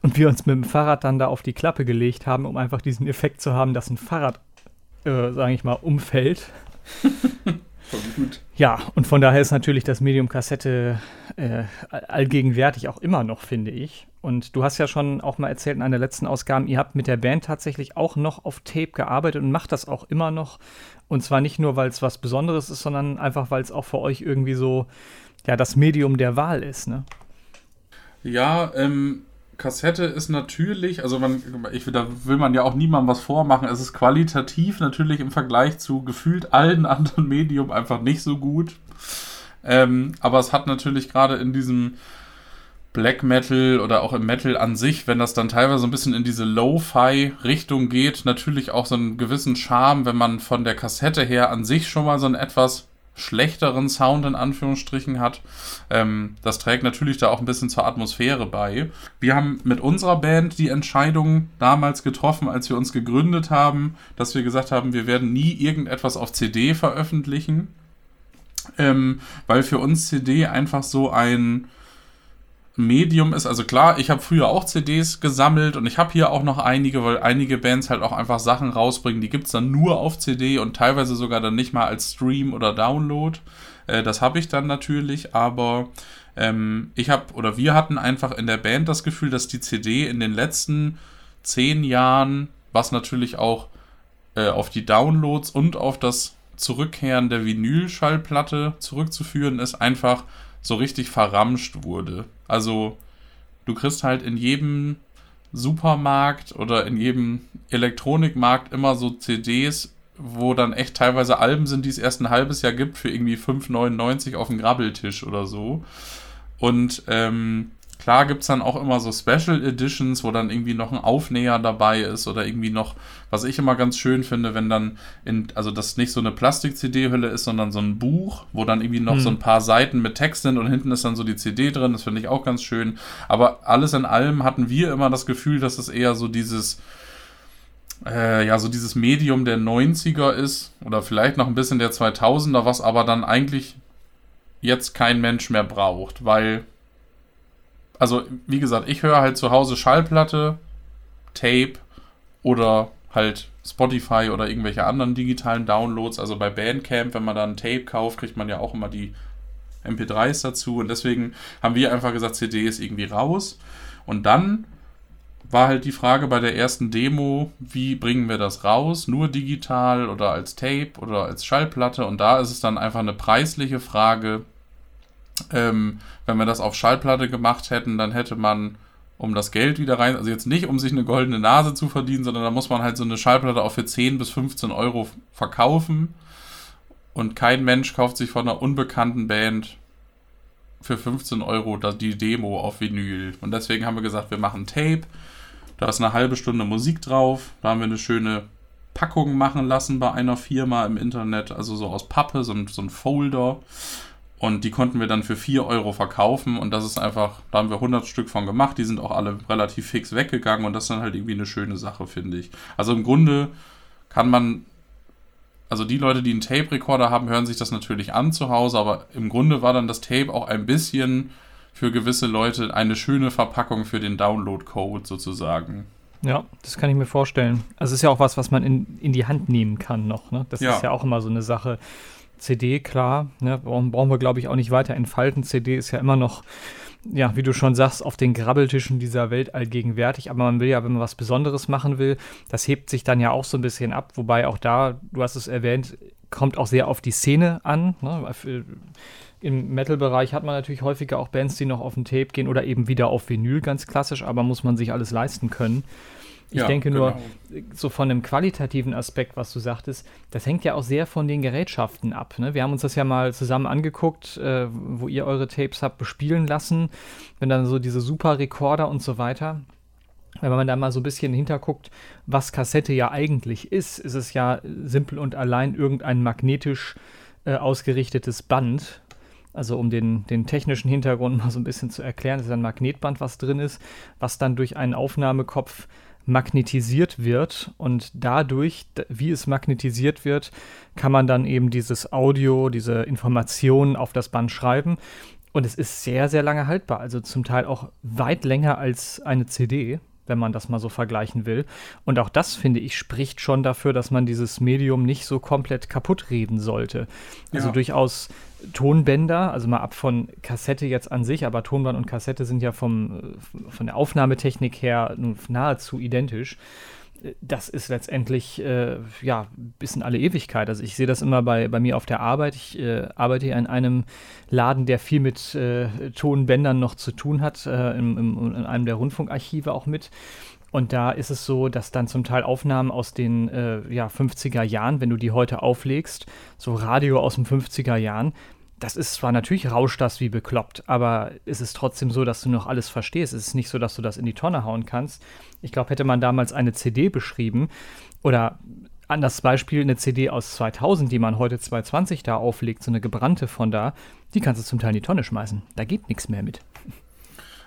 und wir uns mit dem Fahrrad dann da auf die Klappe gelegt haben, um einfach diesen Effekt zu haben, dass ein Fahrrad, äh, sage ich mal, umfällt. gut. Ja, und von daher ist natürlich das Medium Kassette äh, allgegenwärtig auch immer noch, finde ich. Und du hast ja schon auch mal erzählt in einer letzten Ausgaben, ihr habt mit der Band tatsächlich auch noch auf Tape gearbeitet und macht das auch immer noch. Und zwar nicht nur, weil es was Besonderes ist, sondern einfach, weil es auch für euch irgendwie so, ja, das Medium der Wahl ist, ne?
Ja, ähm, Kassette ist natürlich, also man, ich, da will man ja auch niemandem was vormachen. Es ist qualitativ natürlich im Vergleich zu gefühlt allen anderen Medium einfach nicht so gut. Ähm, aber es hat natürlich gerade in diesem Black Metal oder auch im Metal an sich, wenn das dann teilweise ein bisschen in diese Lo-Fi-Richtung geht, natürlich auch so einen gewissen Charme, wenn man von der Kassette her an sich schon mal so ein etwas schlechteren Sound in Anführungsstrichen hat. Ähm, das trägt natürlich da auch ein bisschen zur Atmosphäre bei. Wir haben mit unserer Band die Entscheidung damals getroffen, als wir uns gegründet haben, dass wir gesagt haben, wir werden nie irgendetwas auf CD veröffentlichen, ähm, weil für uns CD einfach so ein Medium ist. Also klar, ich habe früher auch CDs gesammelt und ich habe hier auch noch einige, weil einige Bands halt auch einfach Sachen rausbringen, die gibt es dann nur auf CD und teilweise sogar dann nicht mal als Stream oder Download. Äh, das habe ich dann natürlich, aber ähm, ich habe oder wir hatten einfach in der Band das Gefühl, dass die CD in den letzten zehn Jahren, was natürlich auch äh, auf die Downloads und auf das Zurückkehren der Vinylschallplatte zurückzuführen ist, einfach so richtig verramscht wurde. Also du kriegst halt in jedem Supermarkt oder in jedem Elektronikmarkt immer so CDs, wo dann echt teilweise Alben sind, die es erst ein halbes Jahr gibt, für irgendwie 5,99 auf dem Grabbeltisch oder so. Und ähm, Klar gibt es dann auch immer so Special Editions, wo dann irgendwie noch ein Aufnäher dabei ist oder irgendwie noch, was ich immer ganz schön finde, wenn dann, in, also das nicht so eine Plastik-CD-Hülle ist, sondern so ein Buch, wo dann irgendwie noch hm. so ein paar Seiten mit Text sind und hinten ist dann so die CD drin, das finde ich auch ganz schön. Aber alles in allem hatten wir immer das Gefühl, dass es eher so dieses, äh, ja, so dieses Medium der 90er ist oder vielleicht noch ein bisschen der 2000er, was aber dann eigentlich jetzt kein Mensch mehr braucht, weil also wie gesagt, ich höre halt zu Hause Schallplatte, Tape oder halt Spotify oder irgendwelche anderen digitalen Downloads. Also bei Bandcamp, wenn man da ein Tape kauft, kriegt man ja auch immer die MP3s dazu. Und deswegen haben wir einfach gesagt, CD ist irgendwie raus. Und dann war halt die Frage bei der ersten Demo, wie bringen wir das raus? Nur digital oder als Tape oder als Schallplatte? Und da ist es dann einfach eine preisliche Frage, ähm, wenn wir das auf Schallplatte gemacht hätten, dann hätte man, um das Geld wieder rein, also jetzt nicht, um sich eine goldene Nase zu verdienen, sondern da muss man halt so eine Schallplatte auch für 10 bis 15 Euro verkaufen. Und kein Mensch kauft sich von einer unbekannten Band für 15 Euro die Demo auf Vinyl. Und deswegen haben wir gesagt, wir machen Tape. Da ist eine halbe Stunde Musik drauf. Da haben wir eine schöne Packung machen lassen bei einer Firma im Internet, also so aus Pappe, so ein, so ein Folder. Und die konnten wir dann für 4 Euro verkaufen und das ist einfach, da haben wir 100 Stück von gemacht, die sind auch alle relativ fix weggegangen und das ist dann halt irgendwie eine schöne Sache, finde ich. Also im Grunde kann man, also die Leute, die einen Tape-Recorder haben, hören sich das natürlich an zu Hause, aber im Grunde war dann das Tape auch ein bisschen für gewisse Leute eine schöne Verpackung für den Download-Code sozusagen.
Ja, das kann ich mir vorstellen. Also es ist ja auch was, was man in, in die Hand nehmen kann noch. Ne? Das ja. ist ja auch immer so eine Sache. CD, klar, ne, brauchen, wir, glaube ich, auch nicht weiter entfalten. CD ist ja immer noch, ja, wie du schon sagst, auf den Grabbeltischen dieser Welt allgegenwärtig. Aber man will ja, wenn man was Besonderes machen will, das hebt sich dann ja auch so ein bisschen ab. Wobei auch da, du hast es erwähnt, kommt auch sehr auf die Szene an. Ne? Im Metal-Bereich hat man natürlich häufiger auch Bands, die noch auf den Tape gehen oder eben wieder auf Vinyl, ganz klassisch, aber muss man sich alles leisten können. Ich ja, denke nur, genau. so von einem qualitativen Aspekt, was du sagtest, das hängt ja auch sehr von den Gerätschaften ab. Ne? Wir haben uns das ja mal zusammen angeguckt, äh, wo ihr eure Tapes habt bespielen lassen, wenn dann so diese super Rekorder und so weiter. Wenn man da mal so ein bisschen hinterguckt, was Kassette ja eigentlich ist, ist es ja simpel und allein irgendein magnetisch äh, ausgerichtetes Band, also um den, den technischen Hintergrund mal so ein bisschen zu erklären, ist ein Magnetband, was drin ist, was dann durch einen Aufnahmekopf magnetisiert wird und dadurch, wie es magnetisiert wird, kann man dann eben dieses Audio, diese Informationen auf das Band schreiben. Und es ist sehr, sehr lange haltbar, also zum Teil auch weit länger als eine CD, wenn man das mal so vergleichen will. Und auch das, finde ich, spricht schon dafür, dass man dieses Medium nicht so komplett kaputt reden sollte. Also ja. durchaus Tonbänder, also mal ab von Kassette jetzt an sich, aber Tonband und Kassette sind ja vom, von der Aufnahmetechnik her nahezu identisch. Das ist letztendlich äh, ja bis in alle Ewigkeit. Also ich sehe das immer bei, bei mir auf der Arbeit. Ich äh, arbeite ja in einem Laden, der viel mit äh, Tonbändern noch zu tun hat, äh, im, im, in einem der Rundfunkarchive auch mit. Und da ist es so, dass dann zum Teil Aufnahmen aus den äh, ja, 50er Jahren, wenn du die heute auflegst, so Radio aus den 50er Jahren, das ist zwar natürlich rauscht das wie bekloppt, aber es ist trotzdem so, dass du noch alles verstehst. Es ist nicht so, dass du das in die Tonne hauen kannst. Ich glaube, hätte man damals eine CD beschrieben oder an das Beispiel eine CD aus 2000, die man heute 220 da auflegt, so eine gebrannte von da, die kannst du zum Teil in die Tonne schmeißen. Da geht nichts mehr mit.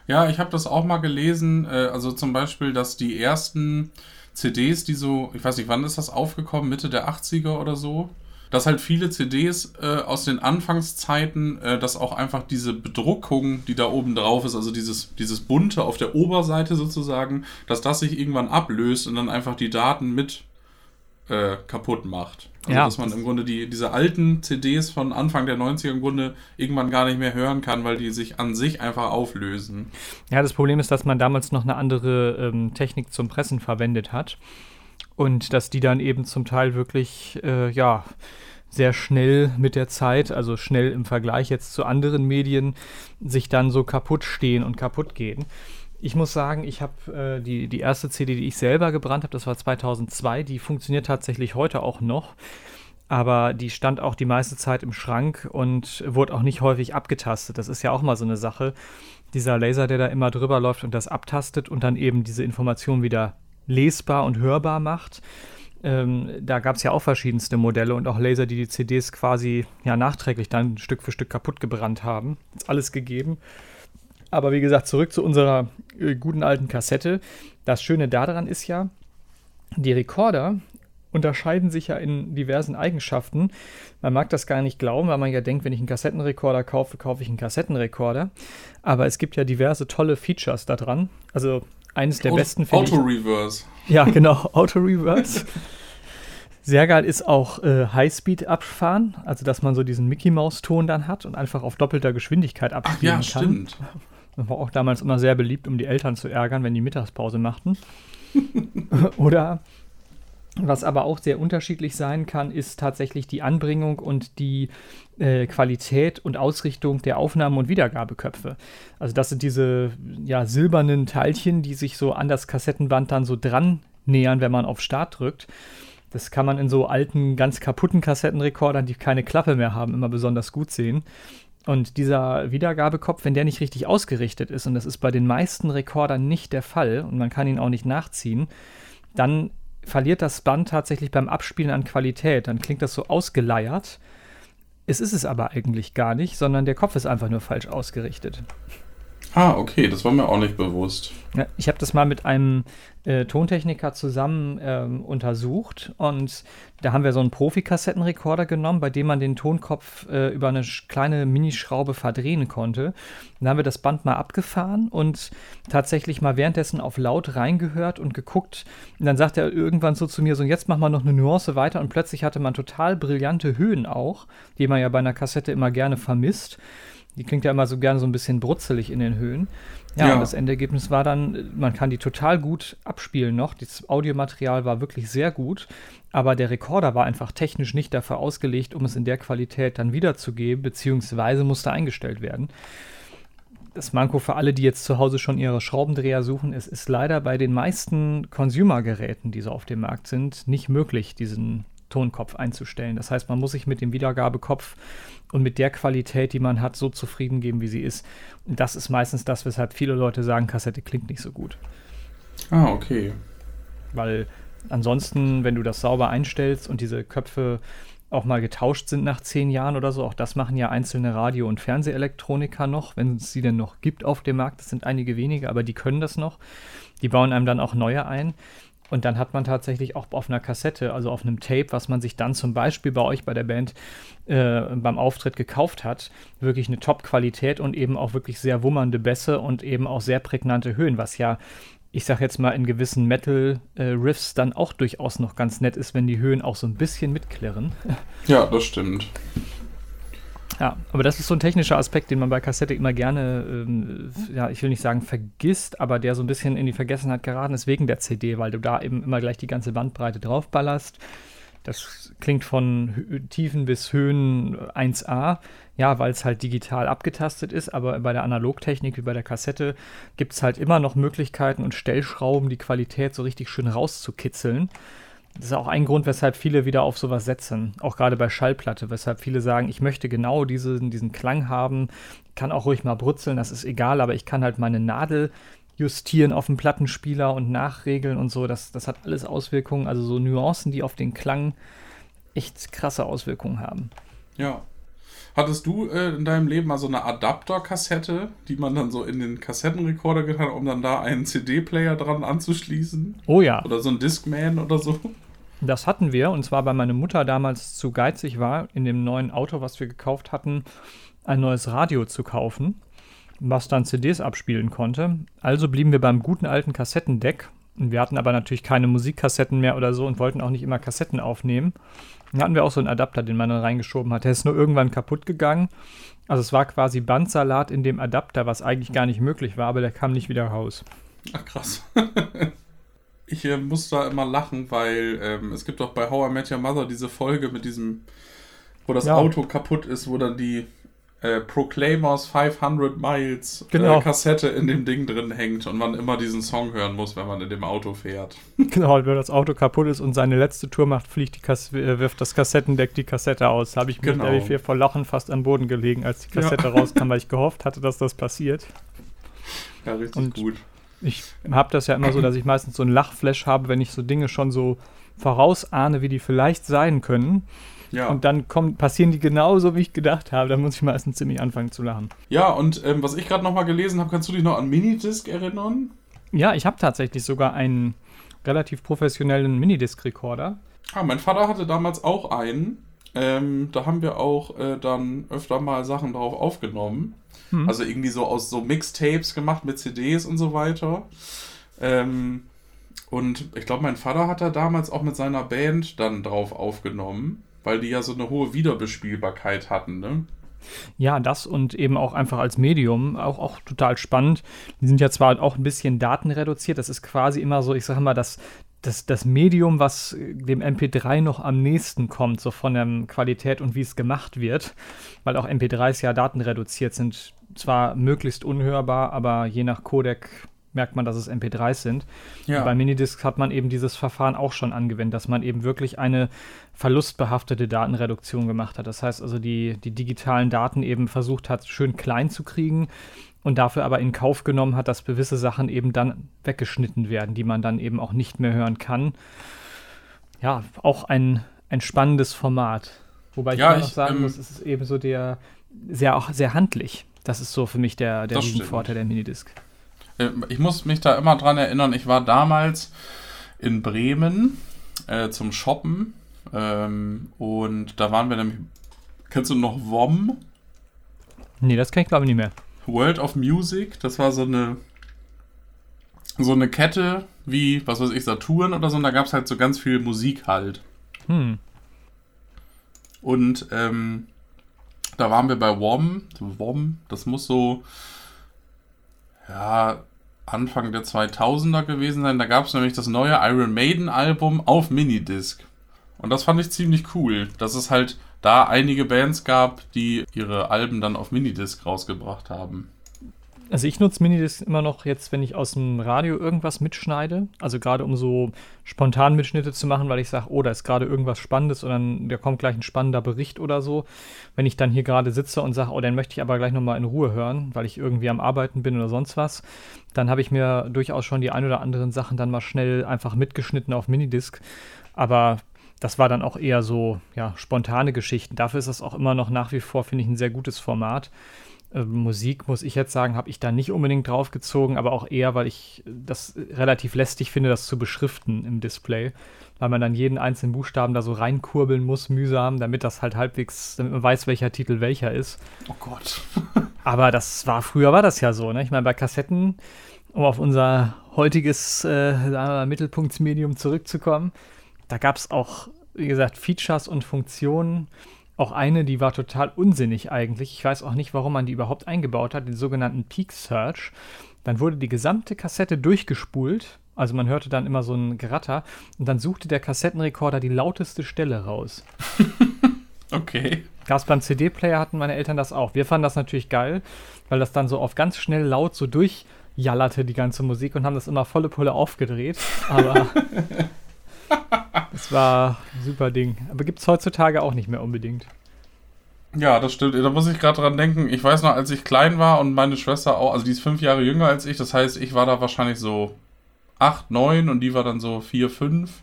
Ja, ich habe das auch mal gelesen. Äh, also zum Beispiel, dass die ersten CDs, die so, ich weiß nicht, wann ist das aufgekommen, Mitte der 80er oder so, dass halt viele CDs äh, aus den Anfangszeiten, äh, dass auch einfach diese Bedruckung, die da oben drauf ist, also dieses, dieses bunte auf der Oberseite sozusagen, dass das sich irgendwann ablöst und dann einfach die Daten mit äh, kaputt macht. Also, ja, dass man im Grunde die, diese alten CDs von Anfang der 90er im Grunde irgendwann gar nicht mehr hören kann, weil die sich an sich einfach auflösen.
Ja, das Problem ist, dass man damals noch eine andere ähm, Technik zum Pressen verwendet hat und dass die dann eben zum Teil wirklich, äh, ja, sehr schnell mit der Zeit, also schnell im Vergleich jetzt zu anderen Medien, sich dann so kaputt stehen und kaputt gehen. Ich muss sagen, ich habe äh, die, die erste CD, die ich selber gebrannt habe, das war 2002, die funktioniert tatsächlich heute auch noch. Aber die stand auch die meiste Zeit im Schrank und wurde auch nicht häufig abgetastet. Das ist ja auch mal so eine Sache. Dieser Laser, der da immer drüber läuft und das abtastet und dann eben diese Information wieder lesbar und hörbar macht. Ähm, da gab es ja auch verschiedenste Modelle und auch Laser, die die CDs quasi ja nachträglich dann Stück für Stück kaputt gebrannt haben. Ist alles gegeben. Aber wie gesagt, zurück zu unserer äh, guten alten Kassette. Das Schöne daran ist ja, die Rekorder unterscheiden sich ja in diversen Eigenschaften. Man mag das gar nicht glauben, weil man ja denkt, wenn ich einen Kassettenrekorder kaufe, kaufe ich einen Kassettenrekorder. Aber es gibt ja diverse tolle Features da dran. Also eines der
Auto,
besten
finde Auto-Reverse.
Ja, genau, Auto-Reverse. Sehr geil ist auch äh, Highspeed abfahren, also dass man so diesen Mickey Maus Ton dann hat und einfach auf doppelter Geschwindigkeit abspielen Ach, ja, kann. Stimmt. Das war auch damals immer sehr beliebt, um die Eltern zu ärgern, wenn die Mittagspause machten. Oder was aber auch sehr unterschiedlich sein kann, ist tatsächlich die Anbringung und die äh, Qualität und Ausrichtung der Aufnahmen- und Wiedergabeköpfe. Also das sind diese ja, silbernen Teilchen, die sich so an das Kassettenband dann so dran nähern, wenn man auf Start drückt. Das kann man in so alten, ganz kaputten Kassettenrekordern, die keine Klappe mehr haben, immer besonders gut sehen. Und dieser Wiedergabekopf, wenn der nicht richtig ausgerichtet ist, und das ist bei den meisten Rekordern nicht der Fall, und man kann ihn auch nicht nachziehen, dann verliert das Band tatsächlich beim Abspielen an Qualität. Dann klingt das so ausgeleiert. Es ist es aber eigentlich gar nicht, sondern der Kopf ist einfach nur falsch ausgerichtet.
Ah, okay, das war mir auch nicht bewusst.
Ja, ich habe das mal mit einem äh, Tontechniker zusammen ähm, untersucht und da haben wir so einen Profi-Kassettenrekorder genommen, bei dem man den Tonkopf äh, über eine kleine Minischraube verdrehen konnte. Dann haben wir das Band mal abgefahren und tatsächlich mal währenddessen auf laut reingehört und geguckt. Und dann sagt er irgendwann so zu mir, so jetzt machen wir noch eine Nuance weiter und plötzlich hatte man total brillante Höhen auch, die man ja bei einer Kassette immer gerne vermisst. Die klingt ja immer so gerne so ein bisschen brutzelig in den Höhen. Ja, ja, und das Endergebnis war dann, man kann die total gut abspielen noch. Das Audiomaterial war wirklich sehr gut, aber der Rekorder war einfach technisch nicht dafür ausgelegt, um es in der Qualität dann wiederzugeben, beziehungsweise musste eingestellt werden. Das Manko für alle, die jetzt zu Hause schon ihre Schraubendreher suchen, es ist leider bei den meisten Consumer-Geräten, die so auf dem Markt sind, nicht möglich, diesen Tonkopf einzustellen. Das heißt, man muss sich mit dem Wiedergabekopf und mit der Qualität, die man hat, so zufrieden geben, wie sie ist. Und das ist meistens das, weshalb viele Leute sagen, Kassette klingt nicht so gut.
Ah, okay.
Weil ansonsten, wenn du das sauber einstellst und diese Köpfe auch mal getauscht sind nach zehn Jahren oder so, auch das machen ja einzelne Radio- und Fernsehelektroniker noch, wenn es sie denn noch gibt auf dem Markt. Das sind einige wenige, aber die können das noch. Die bauen einem dann auch neue ein. Und dann hat man tatsächlich auch auf einer Kassette, also auf einem Tape, was man sich dann zum Beispiel bei euch bei der Band äh, beim Auftritt gekauft hat, wirklich eine Top-Qualität und eben auch wirklich sehr wummernde Bässe und eben auch sehr prägnante Höhen, was ja ich sag jetzt mal, in gewissen Metal-Riffs äh, dann auch durchaus noch ganz nett ist, wenn die Höhen auch so ein bisschen mitklirren.
Ja, das stimmt.
Ja, aber das ist so ein technischer Aspekt, den man bei Kassette immer gerne, ähm, ja, ich will nicht sagen vergisst, aber der so ein bisschen in die Vergessenheit geraten ist wegen der CD, weil du da eben immer gleich die ganze Bandbreite draufballerst. Das klingt von Tiefen bis Höhen 1A, ja, weil es halt digital abgetastet ist, aber bei der Analogtechnik wie bei der Kassette gibt es halt immer noch Möglichkeiten und Stellschrauben, die Qualität so richtig schön rauszukitzeln. Das ist auch ein Grund, weshalb viele wieder auf sowas setzen. Auch gerade bei Schallplatte, weshalb viele sagen, ich möchte genau diesen, diesen Klang haben, kann auch ruhig mal brutzeln, das ist egal, aber ich kann halt meine Nadel justieren auf dem Plattenspieler und nachregeln und so. Das, das hat alles Auswirkungen, also so Nuancen, die auf den Klang echt krasse Auswirkungen haben.
Ja. Hattest du äh, in deinem Leben mal so eine Adapterkassette, die man dann so in den Kassettenrekorder getan hat, um dann da einen CD-Player dran anzuschließen?
Oh ja.
Oder so ein Discman oder so?
Das hatten wir, und zwar weil meine Mutter damals zu geizig war, in dem neuen Auto, was wir gekauft hatten, ein neues Radio zu kaufen, was dann CDs abspielen konnte. Also blieben wir beim guten alten Kassettendeck. Wir hatten aber natürlich keine Musikkassetten mehr oder so und wollten auch nicht immer Kassetten aufnehmen. Dann hatten wir auch so einen Adapter, den man dann reingeschoben hat. Der ist nur irgendwann kaputt gegangen. Also es war quasi Bandsalat in dem Adapter, was eigentlich gar nicht möglich war, aber der kam nicht wieder raus.
Ach krass. ich äh, muss da immer lachen, weil ähm, es gibt auch bei How I Met Your Mother diese Folge mit diesem, wo das ja. Auto kaputt ist, wo dann die äh, Proclaimers 500 Miles genau. äh, Kassette in dem Ding drin hängt und man immer diesen Song hören muss, wenn man in dem Auto fährt.
Genau, wenn das Auto kaputt ist und seine letzte Tour macht, fliegt die Kass äh, wirft das Kassettendeck die Kassette aus. Habe ich mir genau. mit vor Lachen fast am Boden gelegen, als die Kassette ja. rauskam, weil ich gehofft hatte, dass das passiert.
Ja, richtig und gut.
Ich habe das ja immer so, dass ich meistens so einen Lachflash habe, wenn ich so Dinge schon so vorausahne, wie die vielleicht sein können. Ja. Und dann kommen, passieren die genauso, wie ich gedacht habe. Da muss ich meistens ziemlich anfangen zu lachen.
Ja, und ähm, was ich gerade nochmal gelesen habe, kannst du dich noch an Minidisc erinnern?
Ja, ich habe tatsächlich sogar einen relativ professionellen Minidisc-Rekorder.
Ah, mein Vater hatte damals auch einen. Ähm, da haben wir auch äh, dann öfter mal Sachen drauf aufgenommen. Hm. Also irgendwie so aus so Mixtapes gemacht mit CDs und so weiter. Ähm, und ich glaube, mein Vater hat da damals auch mit seiner Band dann drauf aufgenommen weil die ja so eine hohe Wiederbespielbarkeit hatten, ne?
Ja, das und eben auch einfach als Medium, auch, auch total spannend. Die sind ja zwar auch ein bisschen datenreduziert, das ist quasi immer so, ich sage mal, das, das, das Medium, was dem MP3 noch am nächsten kommt, so von der Qualität und wie es gemacht wird, weil auch MP3s ja datenreduziert sind, zwar möglichst unhörbar, aber je nach Codec merkt man, dass es MP3s sind. Ja. bei Minidiscs hat man eben dieses Verfahren auch schon angewendet, dass man eben wirklich eine verlustbehaftete Datenreduktion gemacht hat. Das heißt also, die, die digitalen Daten eben versucht hat, schön klein zu kriegen und dafür aber in Kauf genommen hat, dass gewisse Sachen eben dann weggeschnitten werden, die man dann eben auch nicht mehr hören kann. Ja, auch ein, ein spannendes Format. Wobei ich ja, ich, sagen ähm, muss, es ist eben so der sehr auch sehr handlich. Das ist so für mich der, der Vorteil der Minidisc.
Äh, ich muss mich da immer dran erinnern, ich war damals in Bremen äh, zum Shoppen ähm, und da waren wir nämlich. Kennst du noch WOM?
Nee, das kenne ich glaube ich nicht mehr.
World of Music, das war so eine so eine Kette wie, was weiß ich, Saturn oder so, und da gab es halt so ganz viel Musik halt. Hm. Und ähm, da waren wir bei WOM. WOM, das muss so ja, Anfang der 2000er gewesen sein. Da gab es nämlich das neue Iron Maiden Album auf Minidisc. Und das fand ich ziemlich cool, dass es halt da einige Bands gab, die ihre Alben dann auf Minidisc rausgebracht haben.
Also ich nutze Minidisc immer noch jetzt, wenn ich aus dem Radio irgendwas mitschneide. Also gerade um so spontan Mitschnitte zu machen, weil ich sage, oh, da ist gerade irgendwas Spannendes und dann da kommt gleich ein spannender Bericht oder so. Wenn ich dann hier gerade sitze und sage, oh, den möchte ich aber gleich nochmal in Ruhe hören, weil ich irgendwie am Arbeiten bin oder sonst was, dann habe ich mir durchaus schon die ein oder anderen Sachen dann mal schnell einfach mitgeschnitten auf Minidisc. Aber das war dann auch eher so, ja, spontane Geschichten. Dafür ist das auch immer noch nach wie vor, finde ich, ein sehr gutes Format. Äh, Musik, muss ich jetzt sagen, habe ich da nicht unbedingt draufgezogen, aber auch eher, weil ich das relativ lästig finde, das zu beschriften im Display. Weil man dann jeden einzelnen Buchstaben da so reinkurbeln muss, mühsam, damit das halt halbwegs, damit man weiß, welcher Titel welcher ist.
Oh Gott.
aber das war, früher war das ja so, ne? Ich meine, bei Kassetten, um auf unser heutiges äh, Mittelpunktsmedium zurückzukommen, da gab es auch, wie gesagt, Features und Funktionen, auch eine, die war total unsinnig eigentlich. Ich weiß auch nicht, warum man die überhaupt eingebaut hat, den sogenannten Peak Search. Dann wurde die gesamte Kassette durchgespult. Also man hörte dann immer so ein Geratter und dann suchte der Kassettenrekorder die lauteste Stelle raus.
okay.
Gab's beim CD-Player hatten meine Eltern das auch. Wir fanden das natürlich geil, weil das dann so auf ganz schnell laut so durchjallerte die ganze Musik und haben das immer volle Pulle aufgedreht. Aber Das war ein super Ding. Aber gibt es heutzutage auch nicht mehr unbedingt.
Ja, das stimmt. Da muss ich gerade dran denken. Ich weiß noch, als ich klein war und meine Schwester auch, also die ist fünf Jahre jünger als ich, das heißt, ich war da wahrscheinlich so acht, neun und die war dann so vier, fünf.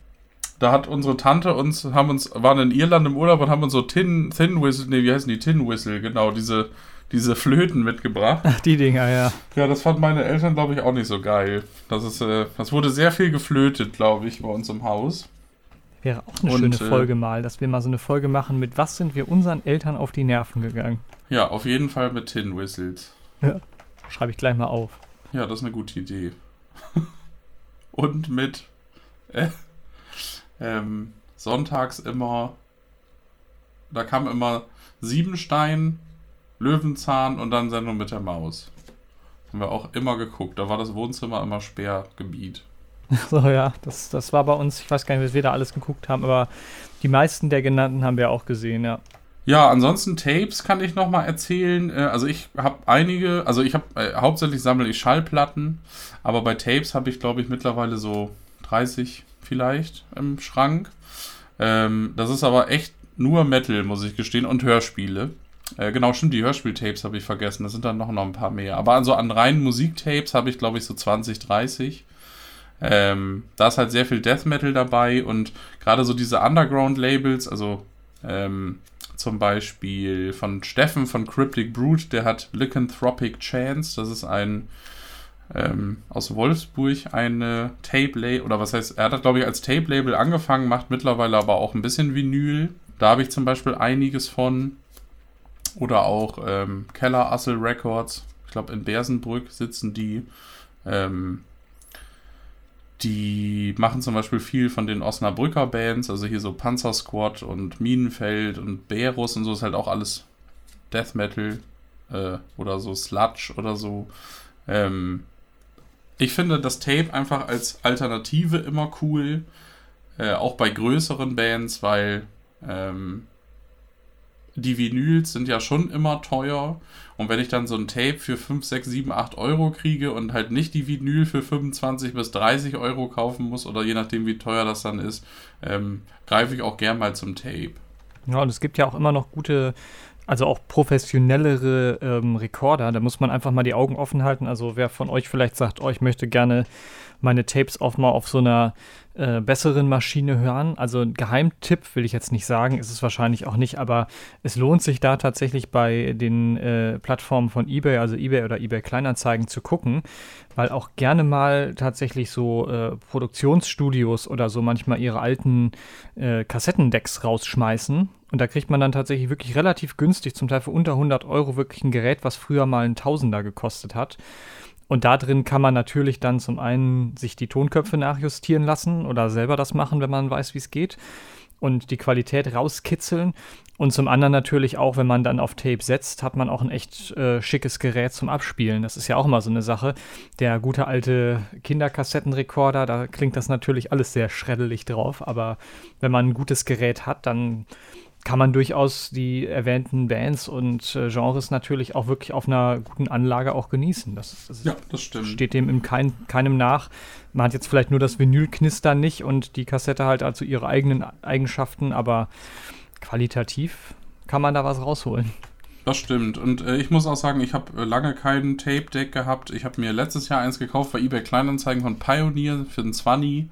Da hat unsere Tante uns, haben uns, waren in Irland im Urlaub und haben uns so Tin, Tin Whistle, nee, wie heißen die? Tin Whistle, genau, diese, diese Flöten mitgebracht.
Ach, die Dinger, ja.
Ja, das fanden meine Eltern, glaube ich, auch nicht so geil. Das ist, äh, das wurde sehr viel geflötet, glaube ich, bei uns im Haus.
Wäre auch eine
Und,
schöne
äh,
Folge mal, dass wir mal so eine Folge machen mit was sind wir unseren Eltern auf die Nerven gegangen.
Ja, auf jeden Fall mit Tin Whistles.
Schreibe ich gleich mal auf.
Ja, das ist eine gute Idee. Und mit äh, ähm, sonntags immer, da kam immer Siebenstein, Löwenzahn und dann Sendung mit der Maus. Haben wir auch immer geguckt. Da war das Wohnzimmer immer Sperrgebiet.
So, ja, das, das war bei uns, ich weiß gar nicht, was wir da alles geguckt haben, aber die meisten der genannten haben wir auch gesehen, ja.
Ja, ansonsten Tapes kann ich nochmal erzählen. Äh, Also ich habe einige, also ich habe äh, hauptsächlich sammle ich Schallplatten, aber bei Tapes habe ich glaube ich mittlerweile so 30 vielleicht im Schrank. Ähm, das ist aber echt nur Metal, muss ich gestehen, und Hörspiele. Äh, genau, stimmt, die Hörspieltapes habe ich vergessen. Das sind dann noch, noch ein paar mehr. Aber also an reinen Musiktapes habe ich glaube ich so 20, 30. Ähm, da ist halt sehr viel Death Metal dabei und gerade so diese Underground-Labels, also ähm, zum Beispiel von Steffen von Cryptic Brute, der hat Lycanthropic Chance, das ist ein ähm, aus Wolfsburg eine Tape-Label, oder was heißt, er hat glaube ich als Tape-Label angefangen, macht mittlerweile aber auch ein bisschen Vinyl. Da habe ich zum Beispiel einiges von. Oder auch ähm, Keller Assel Records, ich glaube in Bersenbrück sitzen die. Ähm, die machen zum Beispiel viel von den Osnabrücker Bands, also hier so Panzer Squad und Minenfeld und Berus und so ist halt auch alles Death Metal äh, oder so Sludge oder so. Ähm, ich finde das Tape einfach als Alternative immer cool, äh, auch bei größeren Bands, weil ähm, die Vinyls sind ja schon immer teuer. Und wenn ich dann so ein Tape für 5, 6, 7, 8 Euro kriege und halt nicht die Vinyl für 25 bis 30 Euro kaufen muss oder je nachdem, wie teuer das dann ist, ähm, greife ich auch gern mal zum Tape.
Ja, und es gibt ja auch immer noch gute, also auch professionellere ähm, Rekorder. Da muss man einfach mal die Augen offen halten. Also wer von euch vielleicht sagt, oh, ich möchte gerne meine Tapes auch mal auf so einer äh, besseren Maschine hören. Also ein Geheimtipp will ich jetzt nicht sagen, ist es wahrscheinlich auch nicht, aber es lohnt sich da tatsächlich bei den äh, Plattformen von eBay, also eBay oder eBay Kleinanzeigen zu gucken, weil auch gerne mal tatsächlich so äh, Produktionsstudios oder so manchmal ihre alten äh, Kassettendecks rausschmeißen. Und da kriegt man dann tatsächlich wirklich relativ günstig, zum Teil für unter 100 Euro, wirklich ein Gerät, was früher mal ein Tausender gekostet hat. Und da drin kann man natürlich dann zum einen sich die Tonköpfe nachjustieren lassen oder selber das machen, wenn man weiß, wie es geht und die Qualität rauskitzeln. Und zum anderen natürlich auch, wenn man dann auf Tape setzt, hat man auch ein echt äh, schickes Gerät zum Abspielen. Das ist ja auch immer so eine Sache. Der gute alte Kinderkassettenrekorder, da klingt das natürlich alles sehr schreddelig drauf. Aber wenn man ein gutes Gerät hat, dann kann man durchaus die erwähnten Bands und äh, Genres natürlich auch wirklich auf einer guten Anlage auch genießen. Das, das
Ja, das stimmt.
steht dem in kein, keinem nach. Man hat jetzt vielleicht nur das Vinylknistern nicht und die Kassette halt also ihre eigenen Eigenschaften, aber qualitativ kann man da was rausholen.
Das stimmt. Und äh, ich muss auch sagen, ich habe äh, lange kein Tape-Deck gehabt. Ich habe mir letztes Jahr eins gekauft bei eBay Kleinanzeigen von Pioneer für den 20.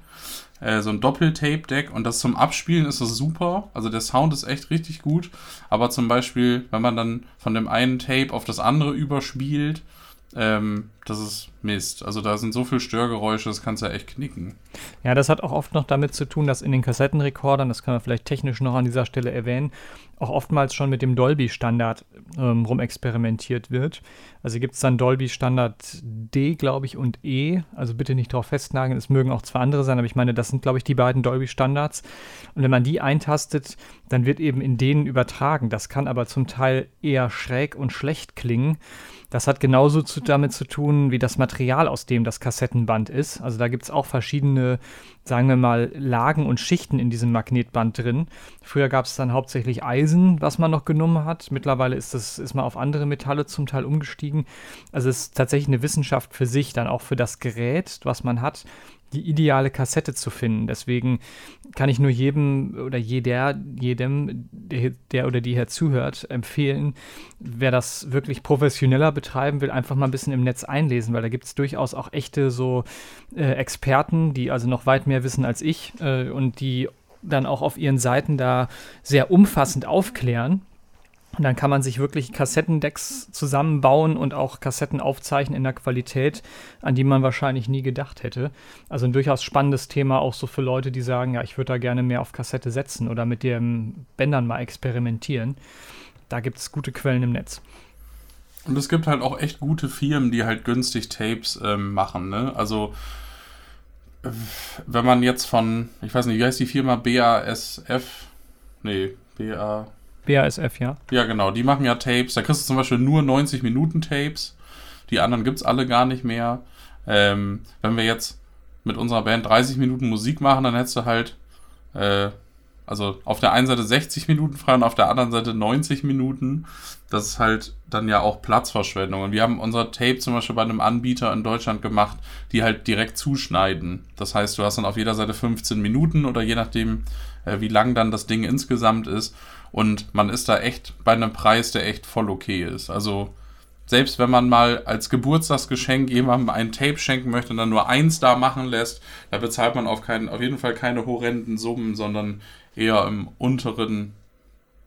Äh, so ein Doppel-Tape-Deck. Und das zum Abspielen ist das super. Also der Sound ist echt richtig gut. Aber zum Beispiel, wenn man dann von dem einen Tape auf das andere überspielt, ähm, das ist Mist. Also da sind so viele Störgeräusche, das kannst du ja echt knicken.
Ja, das hat auch oft noch damit zu tun, dass in den Kassettenrekordern, das kann man vielleicht technisch noch an dieser Stelle erwähnen, auch oftmals schon mit dem Dolby-Standard ähm, rumexperimentiert wird. Also gibt es dann Dolby-Standard D, glaube ich, und E. Also bitte nicht drauf festnageln, es mögen auch zwei andere sein, aber ich meine, das sind, glaube ich, die beiden Dolby-Standards. Und wenn man die eintastet, dann wird eben in denen übertragen. Das kann aber zum Teil eher schräg und schlecht klingen. Das hat genauso zu, damit zu tun, wie das Material, aus dem das Kassettenband ist. Also da gibt es auch verschiedene, sagen wir mal, Lagen und Schichten in diesem Magnetband drin. Früher gab es dann hauptsächlich Eisen, was man noch genommen hat. Mittlerweile ist, das, ist man auf andere Metalle zum Teil umgestiegen. Also es ist tatsächlich eine Wissenschaft für sich, dann auch für das Gerät, was man hat, die ideale Kassette zu finden. Deswegen kann ich nur jedem oder jeder, jedem, der, der oder die hier zuhört, empfehlen, wer das wirklich professioneller betreiben will, einfach mal ein bisschen im Netz einlesen, weil da gibt es durchaus auch echte so äh, Experten, die also noch weit mehr wissen als ich äh, und die dann auch auf ihren Seiten da sehr umfassend aufklären. Und dann kann man sich wirklich Kassettendecks zusammenbauen und auch Kassetten aufzeichnen in der Qualität, an die man wahrscheinlich nie gedacht hätte. Also ein durchaus spannendes Thema auch so für Leute, die sagen, ja, ich würde da gerne mehr auf Kassette setzen oder mit den Bändern mal experimentieren. Da gibt es gute Quellen im Netz.
Und es gibt halt auch echt gute Firmen, die halt günstig Tapes ähm, machen. Ne? Also wenn man jetzt von, ich weiß nicht, wie heißt die Firma BASF? Nee, BA.
BASF, ja.
Ja, genau, die machen ja Tapes. Da kriegst du zum Beispiel nur 90 Minuten Tapes. Die anderen gibt es alle gar nicht mehr. Ähm, wenn wir jetzt mit unserer Band 30 Minuten Musik machen, dann hättest du halt äh, also auf der einen Seite 60 Minuten frei und auf der anderen Seite 90 Minuten. Das ist halt dann ja auch Platzverschwendung. Und wir haben unser Tape zum Beispiel bei einem Anbieter in Deutschland gemacht, die halt direkt zuschneiden. Das heißt, du hast dann auf jeder Seite 15 Minuten oder je nachdem, äh, wie lang dann das Ding insgesamt ist. Und man ist da echt bei einem Preis, der echt voll okay ist. Also selbst wenn man mal als Geburtstagsgeschenk jemandem ein Tape schenken möchte und dann nur eins da machen lässt, da bezahlt man auf, keinen, auf jeden Fall keine horrenden Summen, sondern eher im unteren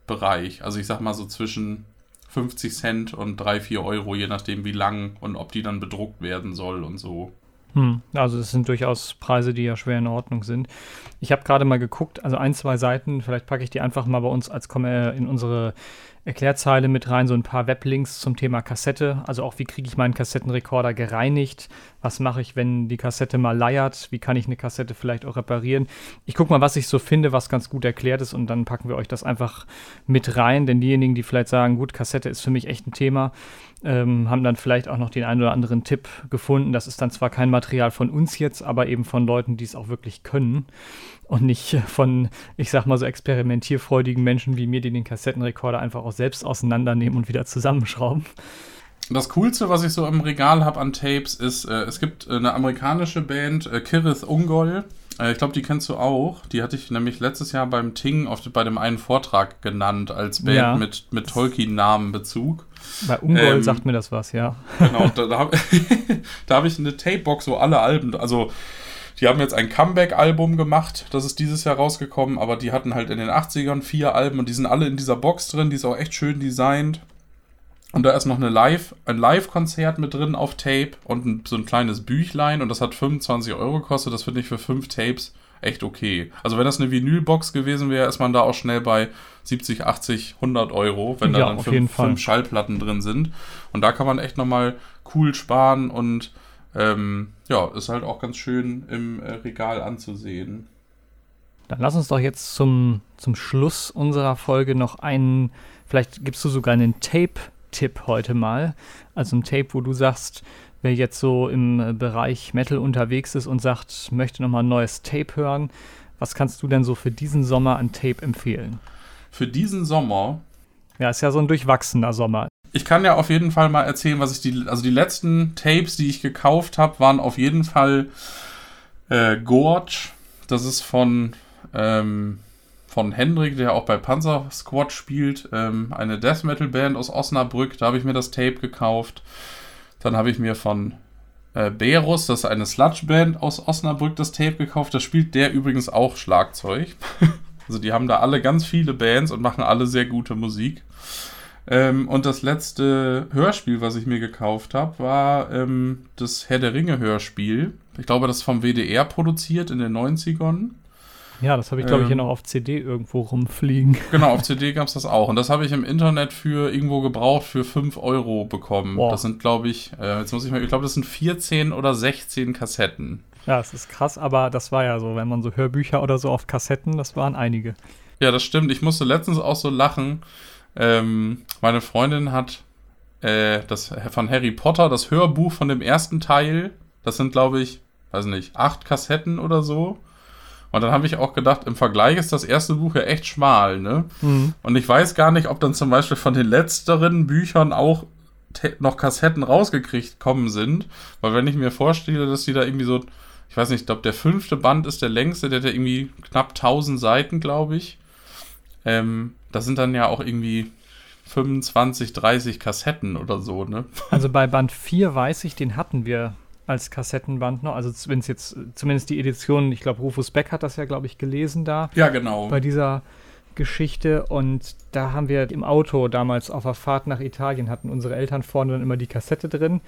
Bereich. Also ich sag mal so zwischen 50 Cent und 3, 4 Euro, je nachdem wie lang und ob die dann bedruckt werden soll und so.
Hm, also das sind durchaus Preise, die ja schwer in Ordnung sind. Ich habe gerade mal geguckt, also ein, zwei Seiten, vielleicht packe ich die einfach mal bei uns als in unsere Erklärzeile mit rein, so ein paar Weblinks zum Thema Kassette. Also auch, wie kriege ich meinen Kassettenrekorder gereinigt? Was mache ich, wenn die Kassette mal leiert? Wie kann ich eine Kassette vielleicht auch reparieren? Ich gucke mal, was ich so finde, was ganz gut erklärt ist und dann packen wir euch das einfach mit rein. Denn diejenigen, die vielleicht sagen, gut, Kassette ist für mich echt ein Thema, ähm, haben dann vielleicht auch noch den einen oder anderen Tipp gefunden. Das ist dann zwar kein Material von uns jetzt, aber eben von Leuten, die es auch wirklich können und nicht von, ich sag mal so experimentierfreudigen Menschen wie mir, die den Kassettenrekorder einfach auch selbst auseinandernehmen und wieder zusammenschrauben.
Das Coolste, was ich so im Regal habe an Tapes, ist, äh, es gibt eine amerikanische Band, äh, Kirith Ungol. Äh, ich glaube, die kennst du auch. Die hatte ich nämlich letztes Jahr beim Ting auf, bei dem einen Vortrag genannt, als Band ja. mit, mit Tolkien-Namenbezug.
Bei Ungol ähm, sagt mir das was, ja.
Genau, da, da habe hab ich eine Tape-Box, wo alle Alben, also die haben jetzt ein Comeback-Album gemacht, das ist dieses Jahr rausgekommen, aber die hatten halt in den 80ern vier Alben und die sind alle in dieser Box drin, die ist auch echt schön designt. Und da ist noch eine Live, ein Live-Konzert mit drin auf Tape und ein, so ein kleines Büchlein und das hat 25 Euro gekostet. Das finde ich für fünf Tapes echt okay. Also wenn das eine Vinylbox gewesen wäre, ist man da auch schnell bei 70, 80, 100 Euro, wenn da ja, dann fünf, fünf, Schallplatten drin sind. Und da kann man echt nochmal cool sparen und ähm, ja, ist halt auch ganz schön im äh, Regal anzusehen.
Dann lass uns doch jetzt zum, zum Schluss unserer Folge noch einen, vielleicht gibst du sogar einen Tape-Tipp heute mal. Also ein Tape, wo du sagst, wer jetzt so im äh, Bereich Metal unterwegs ist und sagt, möchte nochmal ein neues Tape hören, was kannst du denn so für diesen Sommer an Tape empfehlen?
Für diesen Sommer?
Ja, ist ja so ein durchwachsener Sommer
ich kann ja auf jeden Fall mal erzählen, was ich die, also die letzten Tapes, die ich gekauft habe, waren auf jeden Fall äh, Gorge. Das ist von, ähm, von Hendrik, der auch bei Panzer Squad spielt, ähm, eine Death Metal Band aus Osnabrück. Da habe ich mir das Tape gekauft. Dann habe ich mir von äh, Berus, das ist eine Sludge Band aus Osnabrück, das Tape gekauft. Da spielt der übrigens auch Schlagzeug. also die haben da alle ganz viele Bands und machen alle sehr gute Musik. Ähm, und das letzte Hörspiel, was ich mir gekauft habe, war ähm, das Herr der Ringe Hörspiel. Ich glaube, das ist vom WDR produziert in den 90ern.
Ja, das habe ich, glaube ich, hier ähm, noch auf CD irgendwo rumfliegen.
Genau, auf CD gab es das auch. Und das habe ich im Internet für irgendwo gebraucht für 5 Euro bekommen. Wow. Das sind, glaube ich, äh, jetzt muss ich mal, ich glaube, das sind 14 oder 16 Kassetten.
Ja, das ist krass, aber das war ja so, wenn man so Hörbücher oder so auf Kassetten, das waren einige.
Ja, das stimmt. Ich musste letztens auch so lachen ähm, meine Freundin hat äh, das von Harry Potter, das Hörbuch von dem ersten Teil. Das sind, glaube ich, weiß nicht, acht Kassetten oder so. Und dann habe ich auch gedacht, im Vergleich ist das erste Buch ja echt schmal, ne? Mhm. Und ich weiß gar nicht, ob dann zum Beispiel von den letzteren Büchern auch noch Kassetten rausgekriegt kommen sind. Weil wenn ich mir vorstelle, dass die da irgendwie so, ich weiß nicht, ich glaube, der fünfte Band ist der längste, der hat ja irgendwie knapp 1000 Seiten, glaube ich. Ähm, das sind dann ja auch irgendwie 25, 30 Kassetten oder so, ne?
Also bei Band 4 weiß ich, den hatten wir als Kassettenband noch. Also wenn es jetzt zumindest die Edition, ich glaube, Rufus Beck hat das ja, glaube ich, gelesen da.
Ja, genau.
Bei dieser Geschichte und da haben wir im Auto damals auf der Fahrt nach Italien hatten unsere Eltern vorne dann immer die Kassette drin.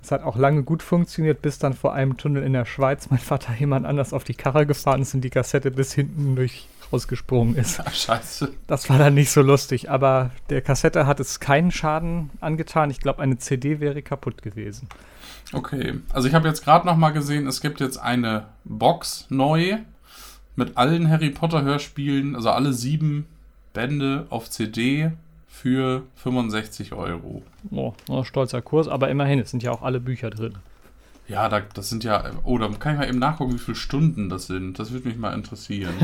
Das hat auch lange gut funktioniert, bis dann vor einem Tunnel in der Schweiz mein Vater jemand anders auf die Karre gefahren ist und die Kassette bis hinten durch rausgesprungen ist.
Ach, scheiße.
Das war dann nicht so lustig, aber der Kassette hat es keinen Schaden angetan. Ich glaube, eine CD wäre kaputt gewesen.
Okay, also ich habe jetzt gerade noch mal gesehen, es gibt jetzt eine Box neu mit allen Harry Potter Hörspielen, also alle sieben Bände auf CD für 65 Euro.
Oh, oh, stolzer Kurs, aber immerhin, es sind ja auch alle Bücher drin.
Ja, da, das sind ja, oh, da kann ich mal eben nachgucken, wie viele Stunden das sind. Das würde mich mal interessieren.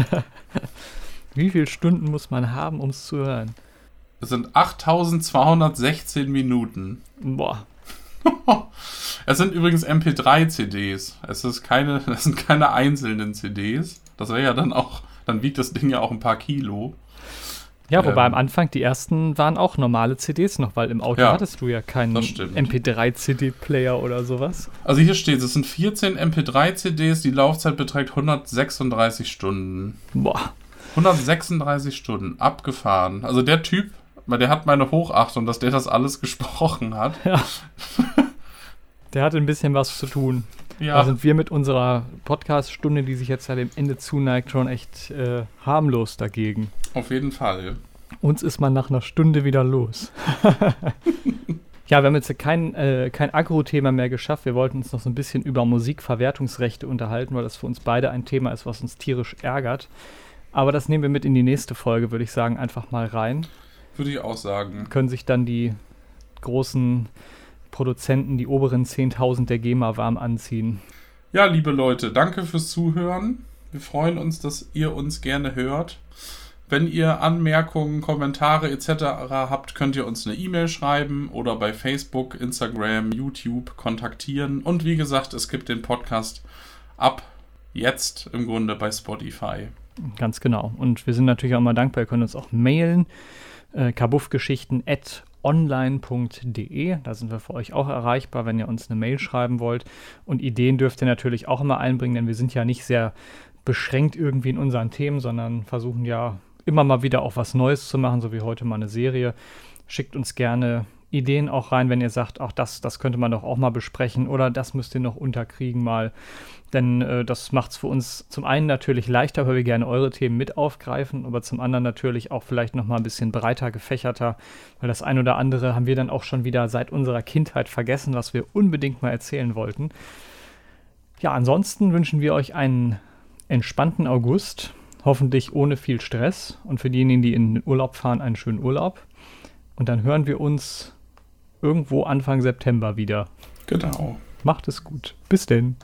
wie viele Stunden muss man haben, um es zu hören?
Es sind 8216 Minuten.
Boah.
es sind übrigens MP3-CDs. Es ist keine, das sind keine einzelnen CDs. Das wäre ja dann auch, dann wiegt das Ding ja auch ein paar Kilo.
Ja, wobei ähm, am Anfang die ersten waren auch normale CDs noch, weil im Auto ja, hattest du ja keinen MP3-CD-Player oder sowas.
Also hier steht, es sind 14 MP3-CDs, die Laufzeit beträgt 136 Stunden.
Boah.
136 Stunden, abgefahren. Also der Typ, der hat meine Hochachtung, dass der das alles gesprochen hat.
Ja. der hatte ein bisschen was zu tun.
Ja.
Da sind wir mit unserer Podcast-Stunde, die sich jetzt ja dem Ende zuneigt, schon echt äh, harmlos dagegen.
Auf jeden Fall.
Uns ist man nach einer Stunde wieder los. ja, wir haben jetzt kein, äh, kein Agro-Thema mehr geschafft. Wir wollten uns noch so ein bisschen über Musikverwertungsrechte unterhalten, weil das für uns beide ein Thema ist, was uns tierisch ärgert. Aber das nehmen wir mit in die nächste Folge, würde ich sagen, einfach mal rein.
Würde ich auch sagen.
Können sich dann die großen Produzenten die oberen 10.000 der GEMA warm anziehen.
Ja, liebe Leute, danke fürs Zuhören. Wir freuen uns, dass ihr uns gerne hört. Wenn ihr Anmerkungen, Kommentare etc. habt, könnt ihr uns eine E-Mail schreiben oder bei Facebook, Instagram, YouTube kontaktieren. Und wie gesagt, es gibt den Podcast ab jetzt im Grunde bei Spotify.
Ganz genau. Und wir sind natürlich auch mal dankbar. Ihr könnt uns auch mailen. Äh, kabuffgeschichten at online.de. Da sind wir für euch auch erreichbar, wenn ihr uns eine Mail schreiben wollt. Und Ideen dürft ihr natürlich auch immer einbringen, denn wir sind ja nicht sehr beschränkt irgendwie in unseren Themen, sondern versuchen ja immer mal wieder auch was Neues zu machen, so wie heute mal eine Serie. Schickt uns gerne Ideen auch rein, wenn ihr sagt, auch das, das könnte man doch auch mal besprechen oder das müsst ihr noch unterkriegen mal. Denn äh, das macht es für uns zum einen natürlich leichter, weil wir gerne eure Themen mit aufgreifen, aber zum anderen natürlich auch vielleicht noch mal ein bisschen breiter gefächerter, weil das ein oder andere haben wir dann auch schon wieder seit unserer Kindheit vergessen, was wir unbedingt mal erzählen wollten. Ja, ansonsten wünschen wir euch einen entspannten August, hoffentlich ohne viel Stress und für diejenigen, die in den Urlaub fahren, einen schönen Urlaub. Und dann hören wir uns irgendwo Anfang September wieder.
Genau.
Macht es gut. Bis denn.